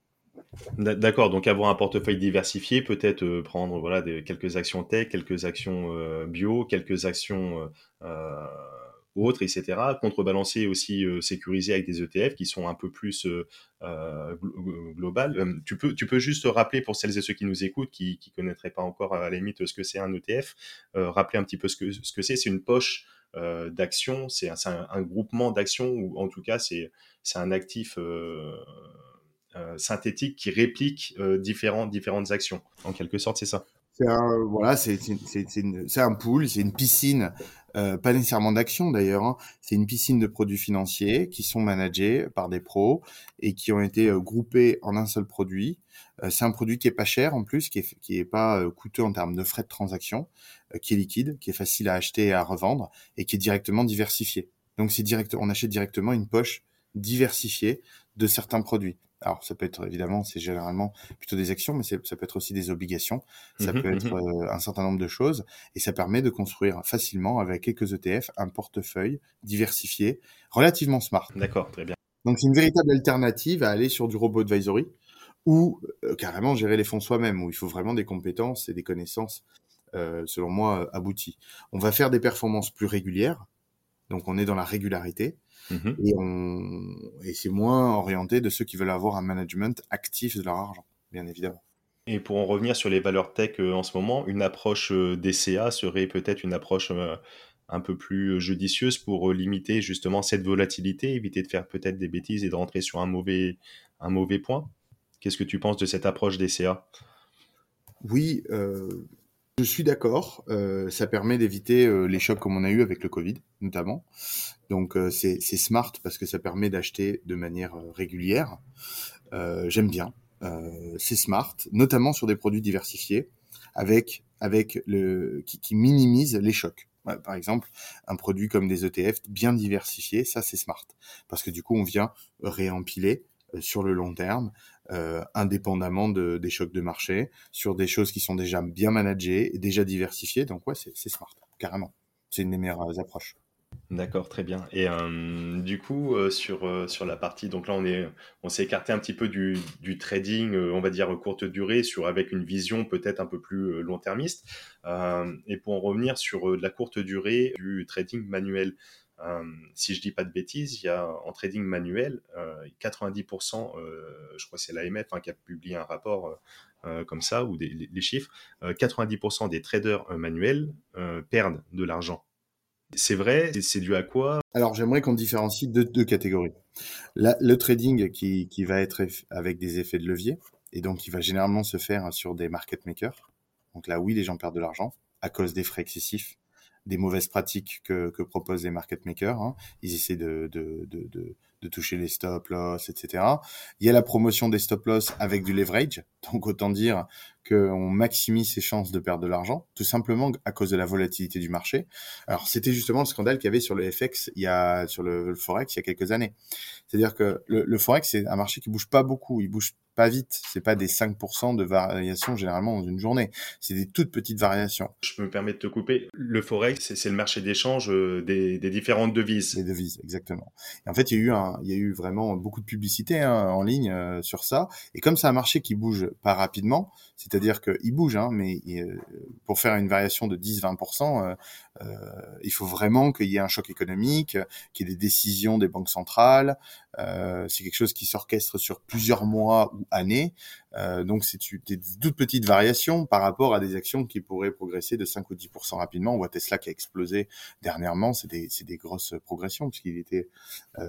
D'accord, donc avoir un portefeuille diversifié, peut-être euh, prendre voilà des, quelques actions tech, quelques actions euh, bio, quelques actions euh, autres, etc. Contrebalancer aussi sécuriser avec des ETF qui sont un peu plus globales. tu peux tu peux juste rappeler pour celles et ceux qui nous écoutent, qui qui connaîtraient pas encore à la limite ce que c'est un ETF, rappeler un petit peu ce que ce que c'est. C'est une poche d'actions, c'est un, groupement d'actions ou en tout cas c'est c'est un actif synthétique qui réplique euh, différentes, différentes actions. En quelque sorte, c'est ça. C'est un, voilà, un pool, c'est une piscine, euh, pas nécessairement d'action d'ailleurs, hein. c'est une piscine de produits financiers qui sont managés par des pros et qui ont été groupés en un seul produit. c'est un produit qui est pas cher en plus, qui est, qui est pas coûteux en termes de frais de transaction, qui est liquide, qui est facile à acheter et à revendre et qui est directement diversifié. Donc c'est direct, on achète directement une poche diversifiée de certains produits. Alors, ça peut être évidemment, c'est généralement plutôt des actions, mais ça peut être aussi des obligations. Ça mmh peut être mmh euh, un certain nombre de choses, et ça permet de construire facilement avec quelques ETF un portefeuille diversifié, relativement smart. D'accord, très bien. Donc, c'est une véritable alternative à aller sur du robot advisory ou euh, carrément gérer les fonds soi-même, où il faut vraiment des compétences et des connaissances, euh, selon moi, abouties. On va faire des performances plus régulières, donc on est dans la régularité Mmh et, on... et c'est moins orienté de ceux qui veulent avoir un management actif de leur argent, bien évidemment. Et pour en revenir sur les valeurs tech euh, en ce moment, une approche euh, DCA serait peut-être une approche euh, un peu plus judicieuse pour limiter justement cette volatilité, éviter de faire peut-être des bêtises et de rentrer sur un mauvais, un mauvais point? Qu'est-ce que tu penses de cette approche DCA Oui, euh, je suis d'accord. Euh, ça permet d'éviter euh, les chocs comme on a eu avec le Covid, notamment. Donc euh, c'est smart parce que ça permet d'acheter de manière régulière. J'aime bien. c'est smart, notamment sur des produits diversifiés, avec avec le qui, qui minimise les chocs. par exemple, un produit comme des ETF bien diversifiés, ça c'est smart parce que du coup on vient réempiler sur le long terme euh, indépendamment de, des chocs de marché, sur des choses qui sont déjà bien managées déjà diversifiées. Donc ouais, c'est smart, carrément. C'est une des meilleures approches. D'accord, très bien. Et euh, du coup, euh, sur, sur la partie, donc là, on est, on s'est écarté un petit peu du, trading, on va dire courte durée, sur avec une vision peut-être un peu plus long-termiste. et pour en revenir sur la courte durée du trading manuel, euh, si je dis pas de bêtises, il y a en trading manuel 90%, euh, euh, je crois que c'est l'AMF hein, qui a publié un rapport comme ça ou des, chiffres, 90% des traders manuels perdent de l'argent. C'est vrai, c'est dû à quoi? Alors j'aimerais qu'on différencie deux, catégories. le trading qui, qui va être avec des effets de levier et donc qui va généralement se faire sur des market makers. Donc là oui, les gens perdent de l'argent à cause des frais excessifs des mauvaises pratiques que, que proposent les market makers. Hein. Ils essaient de, de, de, de toucher les stop loss, etc. Il y a la promotion des stop loss avec du leverage. Donc autant dire qu'on maximise ses chances de perdre de l'argent, tout simplement à cause de la volatilité du marché. Alors c'était justement le scandale qu'il y avait sur le FX, il y a sur le, forex il y a quelques années. C'est-à-dire que le, le forex c'est un marché qui bouge pas beaucoup, il bouge pas vite. C'est pas des 5% de variation généralement dans une journée. C'est des toutes petites variations. Je me permets de te couper. Le forex, c'est le marché d'échange euh, des, des, différentes devises. Les devises, exactement. Et en fait, il y a eu un, il y a eu vraiment beaucoup de publicité hein, en ligne euh, sur ça. Et comme c'est un marché qui bouge pas rapidement, c'est-à-dire qu'il bouge, hein, mais euh, pour faire une variation de 10-20%, euh, il faut vraiment qu'il y ait un choc économique, qu'il y ait des décisions des banques centrales. Euh, c'est quelque chose qui s'orchestre sur plusieurs mois ou années. Euh, donc c'est des toutes petites variations par rapport à des actions qui pourraient progresser de 5 ou 10% rapidement. On voit Tesla qui a explosé dernièrement, c'est des, grosses progressions puisqu'il était, euh,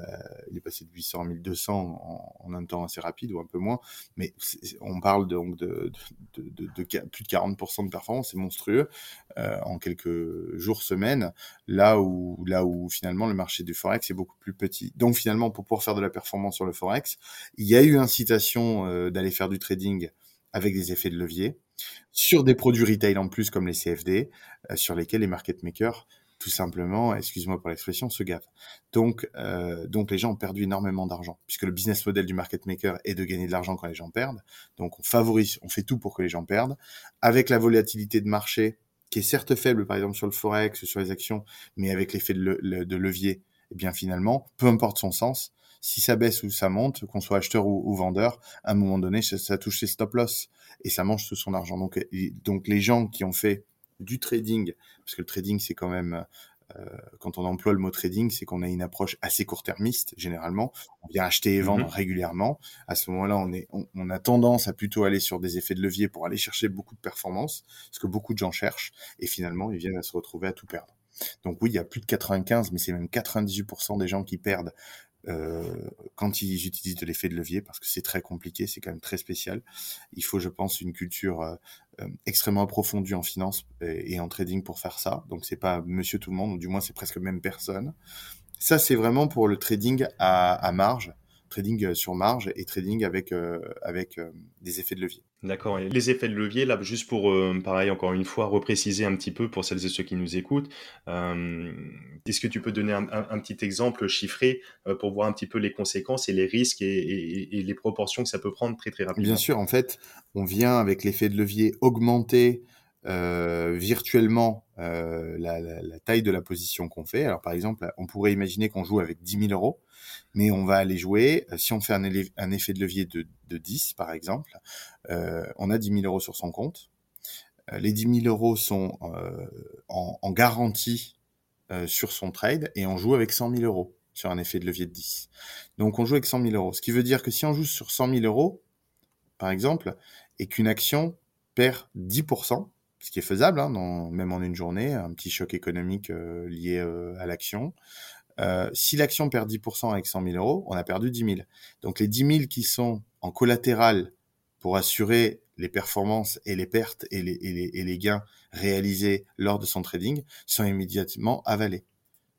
il est passé de 800 à 1200 en, en, un temps assez rapide ou un peu moins. Mais on parle donc de, de, de, de, plus de 40% de performance, c'est monstrueux euh, en quelques jours, semaines. Là où là où finalement le marché du forex est beaucoup plus petit. Donc finalement pour pouvoir faire de la performance sur le forex, il y a eu incitation euh, d'aller faire du trading avec des effets de levier, sur des produits retail en plus comme les CFD, euh, sur lesquels les market makers tout simplement, excuse-moi pour l'expression, se gavent. Donc, euh, donc les gens ont perdu énormément d'argent, puisque le business model du market maker est de gagner de l'argent quand les gens perdent. Donc, on favorise, on fait tout pour que les gens perdent. Avec la volatilité de marché, qui est certes faible, par exemple sur le forex, sur les actions, mais avec l'effet de, levier, eh bien finalement, peu importe son sens, si ça baisse ou ça monte, qu'on soit acheteur ou, vendeur, à un moment donné, ça, touche ses stop loss et ça mange tout son argent. Donc, les gens qui ont fait du trading, parce que le trading c'est quand même quand on emploie le mot trading, c'est qu'on a une approche assez court-termiste généralement. On vient acheter et vendre mhm. régulièrement. À ce moment-là, on, est, on, a tendance à plutôt aller sur des effets de levier pour aller chercher beaucoup de performance, ce que beaucoup de gens cherchent, et finalement, ils viennent à se retrouver à tout perdre. Donc oui, il y a plus de 95, mais c'est même 98% des gens qui perdent euh, quand ils utilisent de l'effet de levier, parce que c'est très compliqué, c'est quand même très spécial. Il faut, je pense, une culture euh, euh, extrêmement approfondie en finance et, en trading pour faire ça. Donc c'est pas Monsieur tout le monde, ou du moins c'est presque même personne. Ça, c'est vraiment pour le trading à, marge trading euh, sur marge et trading avec, euh, avec euh, des effets de levier. D'accord. Les effets de levier, là, juste pour, pareil, encore une fois, repréciser un petit peu pour celles et ceux qui nous écoutent, est-ce que tu peux donner un, petit exemple chiffré pour voir un petit peu les conséquences et les risques et, les proportions que ça peut prendre très, très rapidement? Bien sûr, en fait, on vient avec l'effet de levier augmenter euh, virtuellement euh, la, la, la, taille de la position qu'on fait. Alors par exemple, on pourrait imaginer qu'on joue avec 10 000 euros, mais on va aller jouer, euh, si on fait un, effet de levier de, de 10 par exemple, euh, on a 10 000 euros sur son compte. Euh, les 10 000 euros sont en, en, garantie sur son trade et on joue avec 100 000 euros sur un effet de levier de 10. Donc on joue avec 100 000 euros. Ce qui veut dire que si on joue sur 100 000 euros, par exemple, et qu'une action perd 10%, ce qui est faisable, hein, dans, même en une journée, un petit choc économique euh, lié euh, à l'action. Euh, si l'action perd 10% avec 100 000 euros, on a perdu 10 000. Donc les 10 000 qui sont en collatéral pour assurer les performances et les pertes et les, et les, et les gains réalisés lors de son trading sont immédiatement avalés.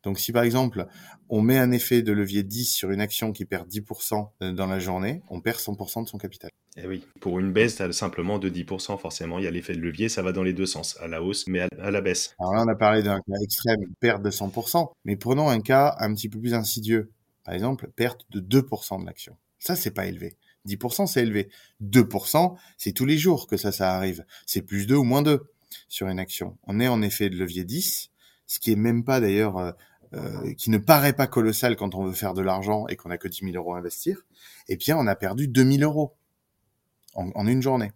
Donc si par exemple on met un effet de levier 10 sur une action qui perd 10% dans la journée, on perd 100% de son capital. Eh oui, pour une baisse simplement de 10%, forcément, il y a l'effet de levier, ça va dans les deux sens, à la hausse, mais à, la baisse. Alors là, on a parlé d'un cas extrême, perte de 100%, mais prenons un cas un petit peu plus insidieux. Par exemple, perte de 2% de l'action. Ça, c'est pas élevé. 10%, c'est élevé. 2%, c'est tous les jours que ça, ça arrive. C'est plus 2 ou moins 2 sur une action. On est en effet de levier 10, ce qui est même pas d'ailleurs, euh, euh, qui ne paraît pas colossal quand on veut faire de l'argent et qu'on a que 10 000 euros à investir. Et bien, on a perdu 2 000 euros en, une journée.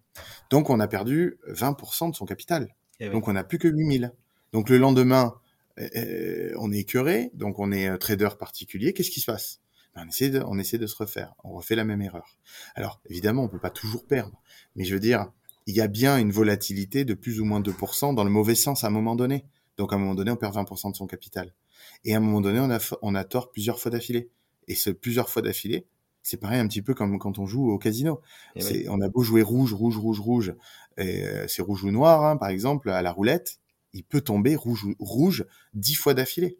Donc on a perdu 20% de son capital. Eh donc on n'a plus que 8000. Donc le lendemain, euh, euh, on est écœuré, donc on est trader particulier. Qu'est-ce qui se passe? Ben, on, essaie de, on essaie de se refaire. On refait la même erreur. Alors évidemment, on peut pas toujours perdre, mais je veux dire, il y a bien une volatilité de plus ou moins 2% dans le mauvais sens à un moment donné. Donc à un moment donné, on perd 20% de son capital. Et à un moment donné, on a, on a tort plusieurs fois d'affilée. Et ce plusieurs fois d'affilée, c'est pareil un petit peu comme quand on joue au casino. C'est, On a beau jouer rouge, rouge, rouge, rouge, euh, c'est rouge ou noir, hein, par exemple, à la roulette, il peut tomber rouge, rouge dix fois d'affilée.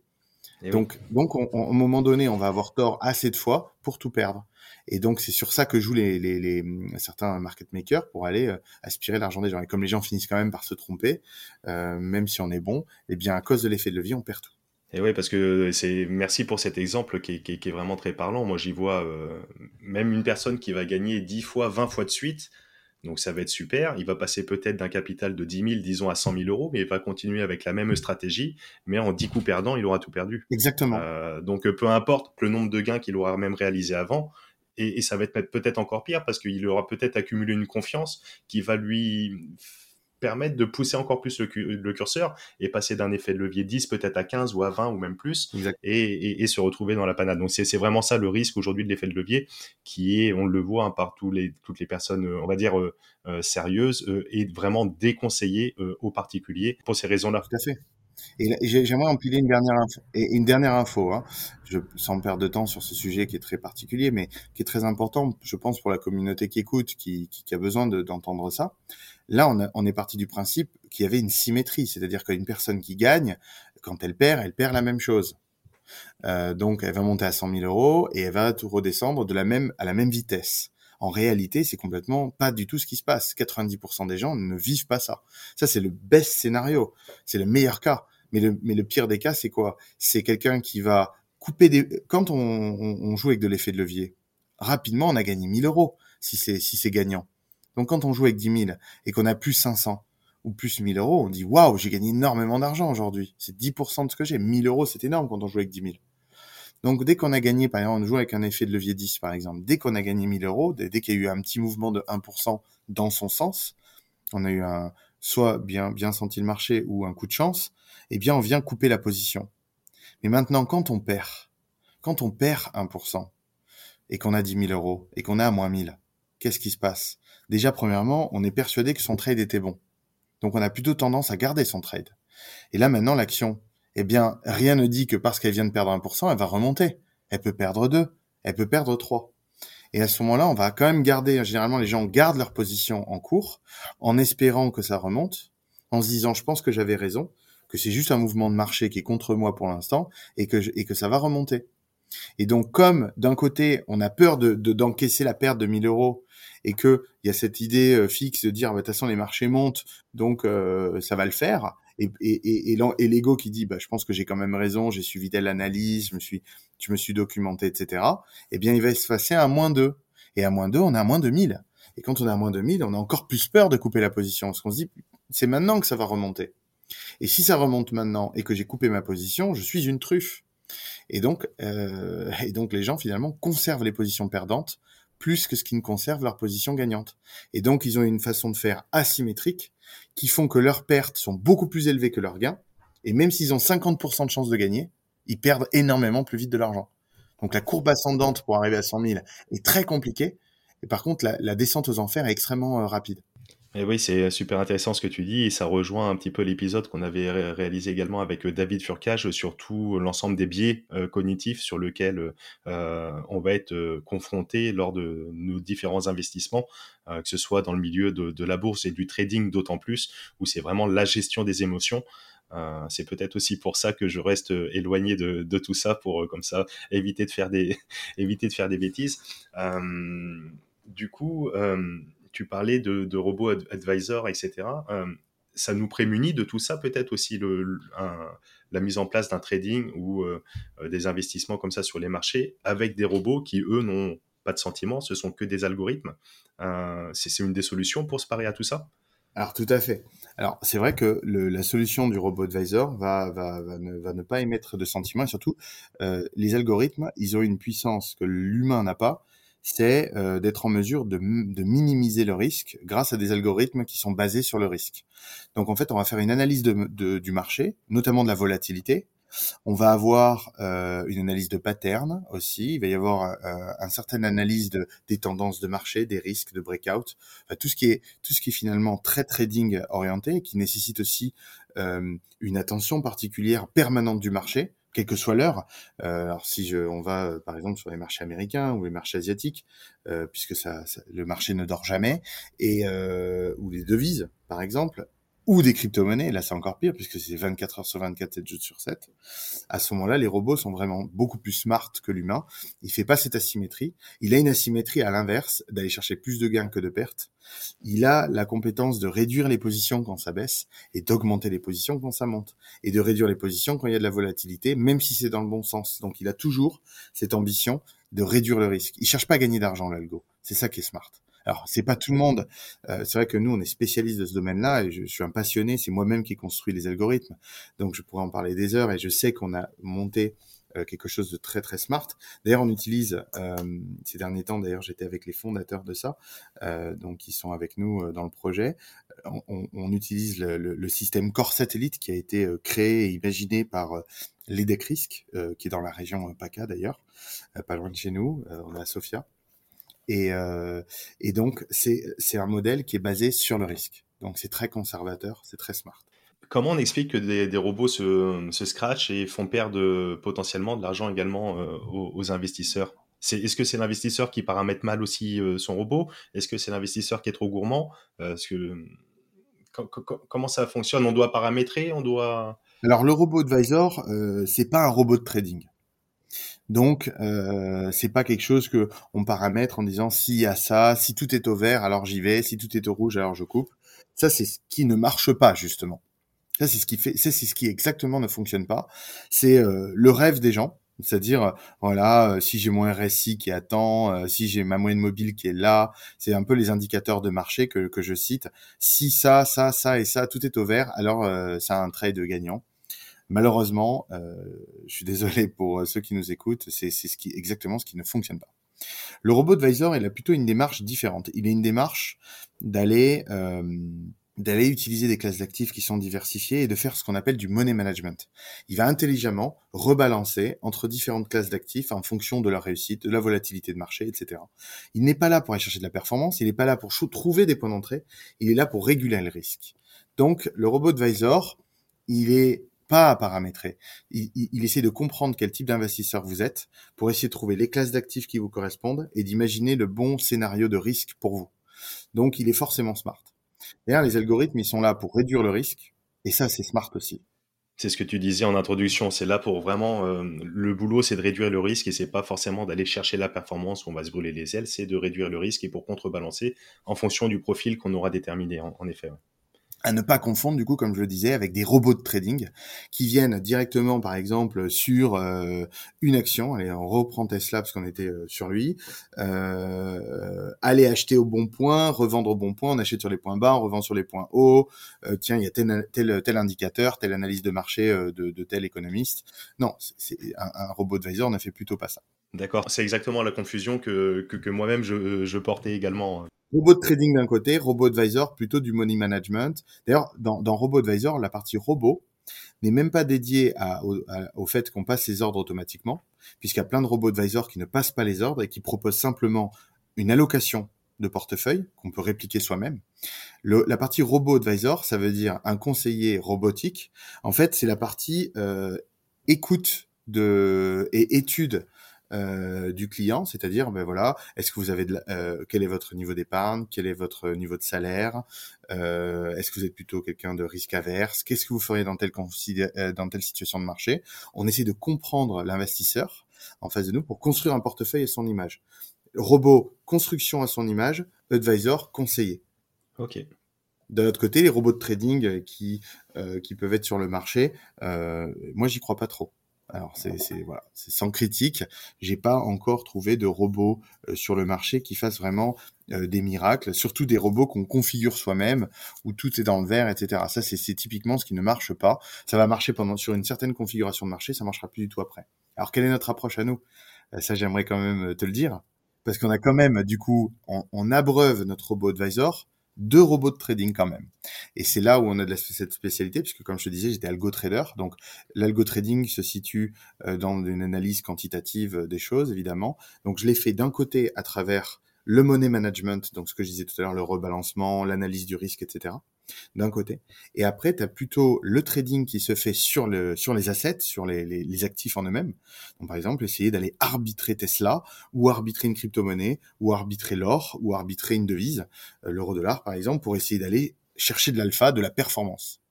donc, donc, au moment donné, on va avoir tort assez de fois pour tout perdre. Et donc, c'est sur ça que jouent les, les, les certains market makers pour aller euh, aspirer l'argent des gens. Et comme les gens finissent quand même par se tromper, euh, même si on est bon, eh bien, à cause de l'effet de levier, on perd tout. Et oui, parce que c'est merci pour cet exemple qui est, qui est, vraiment très parlant. Moi, j'y vois euh, même une personne qui va gagner 10 fois, 20 fois de suite. Donc ça va être super. Il va passer peut-être d'un capital de 10 000, disons, à 100 000 euros, mais il va continuer avec la même stratégie. Mais en 10 coups perdants, il aura tout perdu. Exactement. Euh, donc peu importe le nombre de gains qu'il aura même réalisé avant, et, et ça va être peut-être encore pire parce qu'il aura peut-être accumulé une confiance qui va lui permettre de pousser encore plus le, curseur et passer d'un effet de levier 10 peut-être à 15 ou à 20 ou même plus et, se retrouver dans la panade. Donc c'est vraiment ça le risque aujourd'hui de l'effet de levier qui est, on le voit hein, par tous les, toutes les personnes, on va dire, euh, euh, sérieuses euh, et vraiment déconseillé aux particuliers pour ces raisons-là. Tout à fait. Et j'aimerais empiler une dernière info, et une dernière info, hein. je, sans perdre de temps sur ce sujet qui est très particulier, mais qui est très important, je pense, pour la communauté qui écoute, qui, qui, a besoin d'entendre ça. Là, on, est parti du principe qu'il y avait une symétrie, c'est-à-dire qu'une personne qui gagne, quand elle perd, elle perd la même chose. Euh, donc, elle va monter à 100 000 euros et elle va tout redescendre à la même vitesse. En réalité, c'est complètement pas du tout ce qui se passe. 90% des gens ne vivent pas ça. Ça, c'est le best scénario. C'est le meilleur cas. Mais le, pire des cas, c'est quoi? C'est quelqu'un qui va couper des... Quand on, joue avec de l'effet de levier, rapidement, on a gagné 1000 euros si c'est si c'est gagnant. Donc quand on joue avec 10 000 et qu'on a plus 500 ou plus 1000 euros, on dit waouh, j'ai gagné énormément d'argent aujourd'hui. C'est 10% de ce que j'ai. 1000 euros, c'est énorme quand on joue avec 10 000. Donc dès qu'on a gagné, par exemple, on joue avec un effet de levier 10 par exemple, dès qu'on a gagné 1000 euros, dès, qu'il y a eu un petit mouvement de 1% dans son sens, on a eu un soit bien bien senti le marché ou un coup de chance, eh bien on vient couper la position. Mais maintenant, quand on perd, quand on perd 1% et qu'on a 10 000 euros et qu'on est à moins 1000, qu'est-ce qui se passe? Déjà, premièrement, on est persuadé que son trade était bon. Donc on a plutôt tendance à garder son trade. Et là maintenant, l'action, eh bien, rien ne dit que parce qu'elle vient de perdre 1%, elle va remonter. Elle peut perdre 2, elle peut perdre 3. Et à ce moment-là, on va quand même garder, généralement les gens gardent leur position en cours, en espérant que ça remonte, en se disant je pense que j'avais raison, que c'est juste un mouvement de marché qui est contre moi pour l'instant, et que, et que ça va remonter. Et donc comme d'un côté, on a peur de d'encaisser la perte de 1000 euros et que il y a cette idée euh, fixe de dire bah, de toute façon les marchés montent donc euh, ça va le faire. Et, et, et, l'ego qui dit bah je pense que j'ai quand même raison j'ai suivi telle analyse je me suis je me suis documenté etc eh bien il va se passer à moins 2 et à moins 2 on est à moins de 1000 et quand on est à moins de 1000 on a encore plus peur de couper la position parce qu'on se dit c'est maintenant que ça va remonter. Et si ça remonte maintenant et que j'ai coupé ma position je suis une truffe. Et donc, euh, et donc les gens finalement conservent les positions perdantes plus que ce qui ne conserve leur position gagnante. Et donc, ils ont une façon de faire asymétrique qui font que leurs pertes sont beaucoup plus élevées que leurs gains. Et même s'ils ont 50% de chance de gagner, ils perdent énormément plus vite de l'argent. Donc, la courbe ascendante pour arriver à 100 000 est très compliquée. Et par contre, la, la descente aux enfers est extrêmement euh, rapide. Et oui, c'est super intéressant ce que tu dis et ça rejoint un petit peu l'épisode qu'on avait réalisé également avec euh, David Furcage sur tout l'ensemble des biais euh, cognitifs sur lesquels euh, on va être confronté lors de nos différents investissements, que ce soit dans le milieu de, la bourse et du trading d'autant plus, où c'est vraiment la gestion des émotions. c'est peut-être aussi pour ça que je reste éloigné de, de tout ça pour comme ça éviter de faire des [laughs] éviter de faire des bêtises. du coup tu parlais de, robots advisors, etc. Euh, ça nous prémunit de tout ça, peut-être aussi la mise en place d'un trading ou euh, des investissements comme ça sur les marchés avec des robots qui, eux, n'ont pas de sentiments, ce sont que des algorithmes. Euh, c'est une des solutions pour se parer à tout ça? Alors tout à fait. Alors c'est vrai que la solution du robot advisor va, ne, va, pas émettre de sentiments et surtout les algorithmes, ils ont une puissance que l'humain n'a pas c'est euh, d'être en mesure de, de, minimiser le risque grâce à des algorithmes qui sont basés sur le risque. Donc en fait, on va faire une analyse de, de, du marché, notamment de la volatilité. On va avoir euh, une analyse de pattern aussi. Il va y avoir euh, une certaine analyse de, des tendances de marché, des risques de breakout, enfin, tout ce qui est tout ce qui est finalement très trading orienté, qui nécessite aussi euh, une attention particulière permanente du marché quelle que soit l'heure. Euh, alors si je, on va euh, par exemple sur les marchés américains ou les marchés asiatiques, euh, puisque ça, le marché ne dort jamais, et ou les devises par exemple, ou des crypto-monnaies, là c'est encore pire puisque c'est 24 heures sur 24, 7 jours sur 7, à ce moment-là, les robots sont vraiment beaucoup plus smart que l'humain. Il fait pas cette asymétrie. Il a une asymétrie à l'inverse, d'aller chercher plus de gains que de pertes. Il a la compétence de réduire les positions quand ça baisse et d'augmenter les positions quand ça monte. Et de réduire les positions quand il y a de la volatilité, même si c'est dans le bon sens. Donc il a toujours cette ambition de réduire le risque. Il cherche pas à gagner d'argent, l'algo. C'est ça qui est smart. Alors, c'est pas tout le monde. Euh, c'est vrai que nous, on est spécialiste de ce domaine-là et je, suis un passionné. C'est moi-même qui construis les algorithmes. Donc, je pourrais en parler des heures et je sais qu'on a monté euh, quelque chose de très très smart. D'ailleurs, on utilise euh, ces derniers temps. D'ailleurs, j'étais avec les fondateurs de ça, donc ils sont avec nous dans le projet. On, on utilise le, le, système Core Satellite qui a été créé et imaginé par l'EDEC Risk, qui est dans la région PACA d'ailleurs, pas loin de chez nous. on est à Sofia. Et, euh, et donc, c'est un modèle qui est basé sur le risque. Donc, c'est très conservateur, c'est très smart. Comment on explique que des, des robots se, se scratchent et font perdre potentiellement de l'argent également euh, aux, investisseurs? Est-ce que c'est l'investisseur qui paramètre mal aussi euh, son robot? Est-ce que c'est l'investisseur qui est trop gourmand? Parce que, Comment ça fonctionne? On doit paramétrer On doit alors le robot advisor, euh, c'est pas un robot de trading. Donc, euh, c'est pas quelque chose que on paramètre en disant s'il y a ça, si tout est au vert, alors j'y vais, si tout est au rouge, alors je coupe. Ça, c'est ce qui ne marche pas justement. Ça, c'est ce qui fait, c'est ce qui exactement ne fonctionne pas. C'est euh, le rêve des gens, c'est-à-dire voilà, euh, si j'ai mon RSI qui attend, euh, si j'ai ma moyenne mobile qui est là, c'est un peu les indicateurs de marché que, que je cite. Si ça, ça, ça et ça, tout est au vert, alors ça a un trade gagnant. Malheureusement, euh, je suis désolé pour euh, ceux qui nous écoutent, c'est ce qui, exactement ce qui ne fonctionne pas. Le robot advisor, il a plutôt une démarche différente. Il a une démarche d'aller euh, d'aller utiliser des classes d'actifs qui sont diversifiées et de faire ce qu'on appelle du money management. Il va intelligemment rebalancer entre différentes classes d'actifs en fonction de leur réussite, de la volatilité de marché, etc. Il n'est pas là pour aller chercher de la performance, il n'est pas là pour trouver des points d'entrée, il est là pour réguler le risque. Donc le robot advisor, il est pas à paramétrer. Il, essaie de comprendre quel type d'investisseur vous êtes pour essayer de trouver les classes d'actifs qui vous correspondent et d'imaginer le bon scénario de risque pour vous. Donc, il est forcément smart. D'ailleurs, les algorithmes, ils sont là pour réduire le risque et ça, c'est smart aussi. C'est ce que tu disais en introduction. C'est là pour vraiment euh, le boulot, c'est de réduire le risque et c'est pas forcément d'aller chercher la performance où on va se brûler les ailes. C'est de réduire le risque et pour contrebalancer en fonction du profil qu'on aura déterminé. En, effet à ne pas confondre du coup comme je le disais avec des robots de trading qui viennent directement par exemple sur euh, une action. Allez on reprend Tesla parce qu'on était euh, sur lui. Euh, aller acheter au bon point revendre au bon point on achète sur les points bas on revend sur les points hauts. Euh, tiens il y a tel, tel, tel indicateur telle analyse de marché de, de, tel économiste. Non c'est un, un robot advisor ne fait plutôt pas ça D'accord, c'est exactement la confusion que, que, que moi-même je, je portais également. Robot trading d'un côté, robot advisor plutôt du money management. D'ailleurs, dans, dans robot advisor, la partie robot n'est même pas dédiée à, au, fait qu'on passe les ordres automatiquement, puisqu'il y a plein de robots advisors qui ne passent pas les ordres et qui proposent simplement une allocation de portefeuille qu'on peut répliquer soi-même. La partie robot advisor, ça veut dire un conseiller robotique. En fait, c'est la partie euh, écoute de et étude euh, du client, c'est-à-dire, ben voilà, est-ce que vous avez de euh, quel est votre niveau d'épargne, quel est votre niveau de salaire, euh, est-ce que vous êtes plutôt quelqu'un de risque averse, qu'est-ce que vous feriez dans telle dans telle situation de marché? On essaie de comprendre l'investisseur en face de nous pour construire un portefeuille à son image. Robot, construction à son image, advisor, conseiller. Ok. D'un autre côté, les robots de trading qui, qui peuvent être sur le marché, moi j'y crois pas trop. Alors c'est sans critique. J'ai pas encore trouvé de robots euh, sur le marché qui fassent vraiment euh, des miracles, surtout des robots qu'on configure soi-même où tout est dans le vert, etc. Ça c'est typiquement ce qui ne marche pas. Ça va marcher pendant sur une certaine configuration de marché, ça marchera plus du tout après. Alors quelle est notre approche à nous? Euh, Ça j'aimerais quand même te le dire parce qu'on a quand même du coup on, on abreuve notre robot advisor deux robots de trading quand même. Et c'est là où on a de la, cette spécialité, puisque comme je te disais, j'étais algo trader. Donc l'algo trading se situe euh, dans une analyse quantitative euh, des choses, évidemment. Donc je l'ai fait d'un côté à travers le money management, donc ce que je disais tout à l'heure, le rebalancement, l'analyse du risque, etc d'un côté. Et après, tu as plutôt le trading qui se fait sur, le, sur les assets, sur les, les, actifs en eux-mêmes. Donc, par exemple, essayer d'aller arbitrer Tesla, ou arbitrer une crypto-monnaie, ou arbitrer l'or, ou arbitrer une devise, euh, l'euro-dollar par exemple, pour essayer d'aller chercher de l'alpha, de la performance.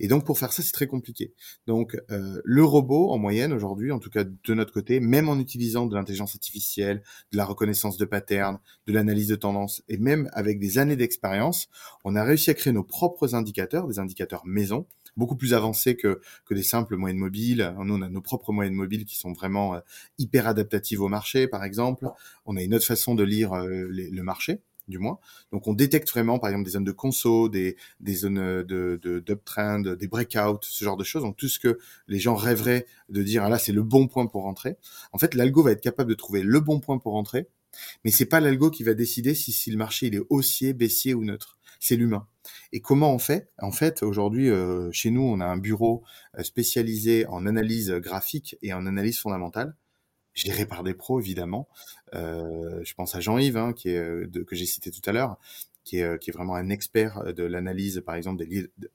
Et donc pour faire ça, c'est très compliqué. Donc euh, le robot, en moyenne aujourd'hui, en tout cas de notre côté, même en utilisant de l'intelligence artificielle, de la reconnaissance de patterns, de l'analyse de tendance, et même avec des années d'expérience, on a réussi à créer nos propres indicateurs, des indicateurs maison, beaucoup plus avancés que, que des simples moyennes mobiles. Nous, on a nos propres moyennes mobiles qui sont vraiment euh, hyper adaptatives au marché, par exemple. On a une autre façon de lire euh, le marché du moins. Donc on détecte vraiment par exemple des zones de conso, des, des zones de, de d'uptrend, des breakouts, ce genre de choses. Donc tout ce que les gens rêveraient de dire ah là c'est le bon point pour rentrer. En fait l'algo va être capable de trouver le bon point pour rentrer, mais c'est pas l'algo qui va décider si, si le marché il est haussier, baissier ou neutre. C'est l'humain. Et comment on fait? En fait, aujourd'hui, euh, chez nous, on a un bureau euh, spécialisé en analyse graphique et en analyse fondamentale géré par des pros évidemment. Euh, je pense à Jean-Yves, hein, qui est, euh, que j'ai cité tout à l'heure, qui est, euh, qui est vraiment un expert de l'analyse, par exemple,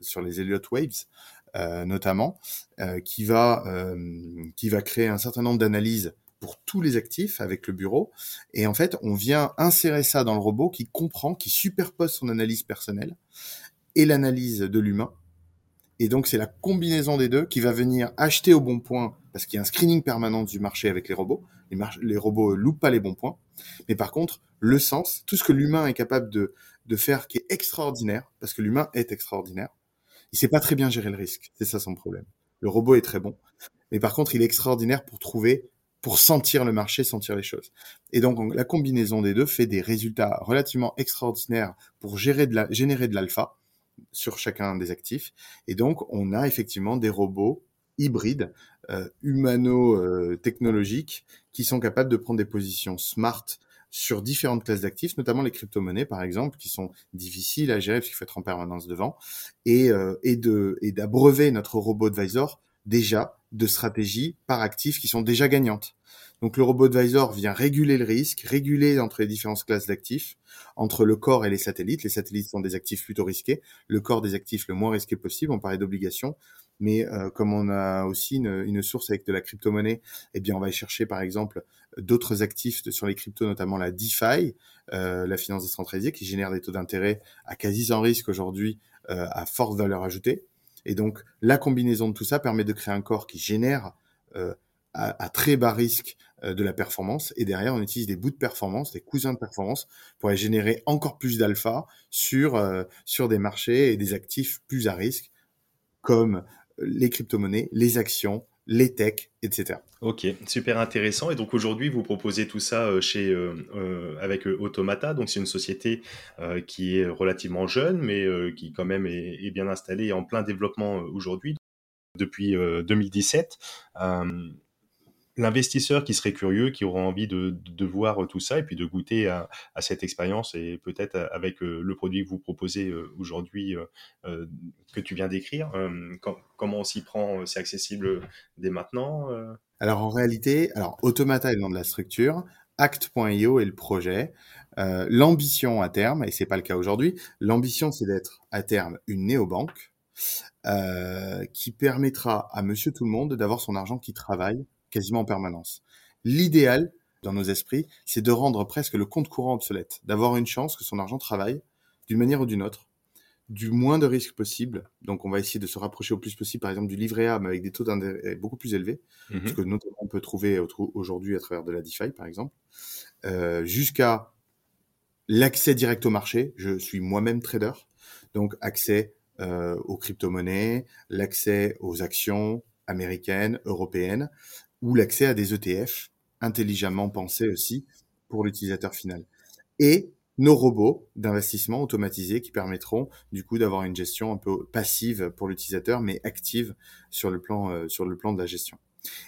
sur les Elliott Waves, euh, notamment, euh, qui va qui va créer un certain nombre d'analyses pour tous les actifs avec le bureau. Et en fait, on vient insérer ça dans le robot qui comprend, qui superpose son analyse personnelle et l'analyse de l'humain. Et donc, c'est la combinaison des deux qui va venir acheter au bon point parce qu'il y a un screening permanent du marché avec les robots. Les, robots loupent pas les bons points. Mais par contre, le sens, tout ce que l'humain est capable de, faire qui est extraordinaire, parce que l'humain est extraordinaire, il sait pas très bien gérer le risque. C'est ça son problème. Le robot est très bon. Mais par contre, il est extraordinaire pour trouver, pour sentir le marché, sentir les choses. Et donc, la combinaison des deux fait des résultats relativement extraordinaires pour générer de l'alpha sur chacun des actifs. Et donc, on a effectivement des robots hybrides, euh, humano-technologiques, qui sont capables de prendre des positions smart sur différentes classes d'actifs, notamment les crypto-monnaies par exemple, qui sont difficiles à gérer parce qu'il faut être en permanence devant, et, euh, et de et d'abreuver notre robot advisor déjà de stratégies par actifs qui sont déjà gagnantes. Donc le robot advisor vient réguler le risque, réguler entre les différentes classes d'actifs, entre le corps et les satellites. Les satellites sont des actifs plutôt risqués, le corps des actifs le moins risqué possible. On parlait d'obligations mais euh, comme on a aussi une, une, source avec de la crypto-monnaie, eh bien, on va chercher par exemple d'autres actifs sur les cryptos, notamment la DeFi, euh, la finance décentralisée, qui génère des taux d'intérêt à quasi sans risque aujourd'hui, euh, à forte valeur ajoutée. Et donc, la combinaison de tout ça permet de créer un corps qui génère euh, à, à, très bas risque euh, de la performance. Et derrière, on utilise des bouts de performance, des cousins de performance, pour aller générer encore plus d'alpha sur, euh, sur des marchés et des actifs plus à risque, comme les crypto-monnaies, les actions, les techs, etc. Ok, super intéressant. Et donc aujourd'hui, vous proposez tout ça euh, chez euh, euh, avec Automata. Donc c'est une société qui est relativement jeune, mais qui quand même est, est, bien installée et en plein développement aujourd'hui depuis 2017 l'investisseur qui serait curieux, qui aura envie de, de, voir tout ça et puis de goûter à, à cette expérience et peut-être avec euh, le produit que vous proposez euh, aujourd'hui euh, que tu viens d'écrire, comment on s'y prend C'est accessible dès maintenant Alors en réalité, alors Automata est le nom de la structure, Act.io est le projet. l'ambition à terme, et c'est pas le cas aujourd'hui, l'ambition c'est d'être à terme une néobanque euh, qui permettra à Monsieur Tout le Monde d'avoir son argent qui travaille quasiment en permanence. L'idéal, dans nos esprits, c'est de rendre presque le compte courant obsolète, d'avoir une chance que son argent travaille d'une manière ou d'une autre, du moins de risques possible. Donc, on va essayer de se rapprocher au plus possible, par exemple, du livret A, mais avec des taux d'intérêt beaucoup plus élevés, ce que notamment on peut trouver aujourd'hui à travers de la DeFi, par exemple, euh, jusqu'à l'accès direct au marché. Je suis moi-même trader, donc accès euh, aux crypto-monnaies, l'accès aux actions américaines, européennes, ou l'accès à des ETF intelligemment pensés aussi pour l'utilisateur final. Et nos robots d'investissement automatisés qui permettront du coup d'avoir une gestion un peu passive pour l'utilisateur mais active sur le plan euh, sur le plan de la gestion.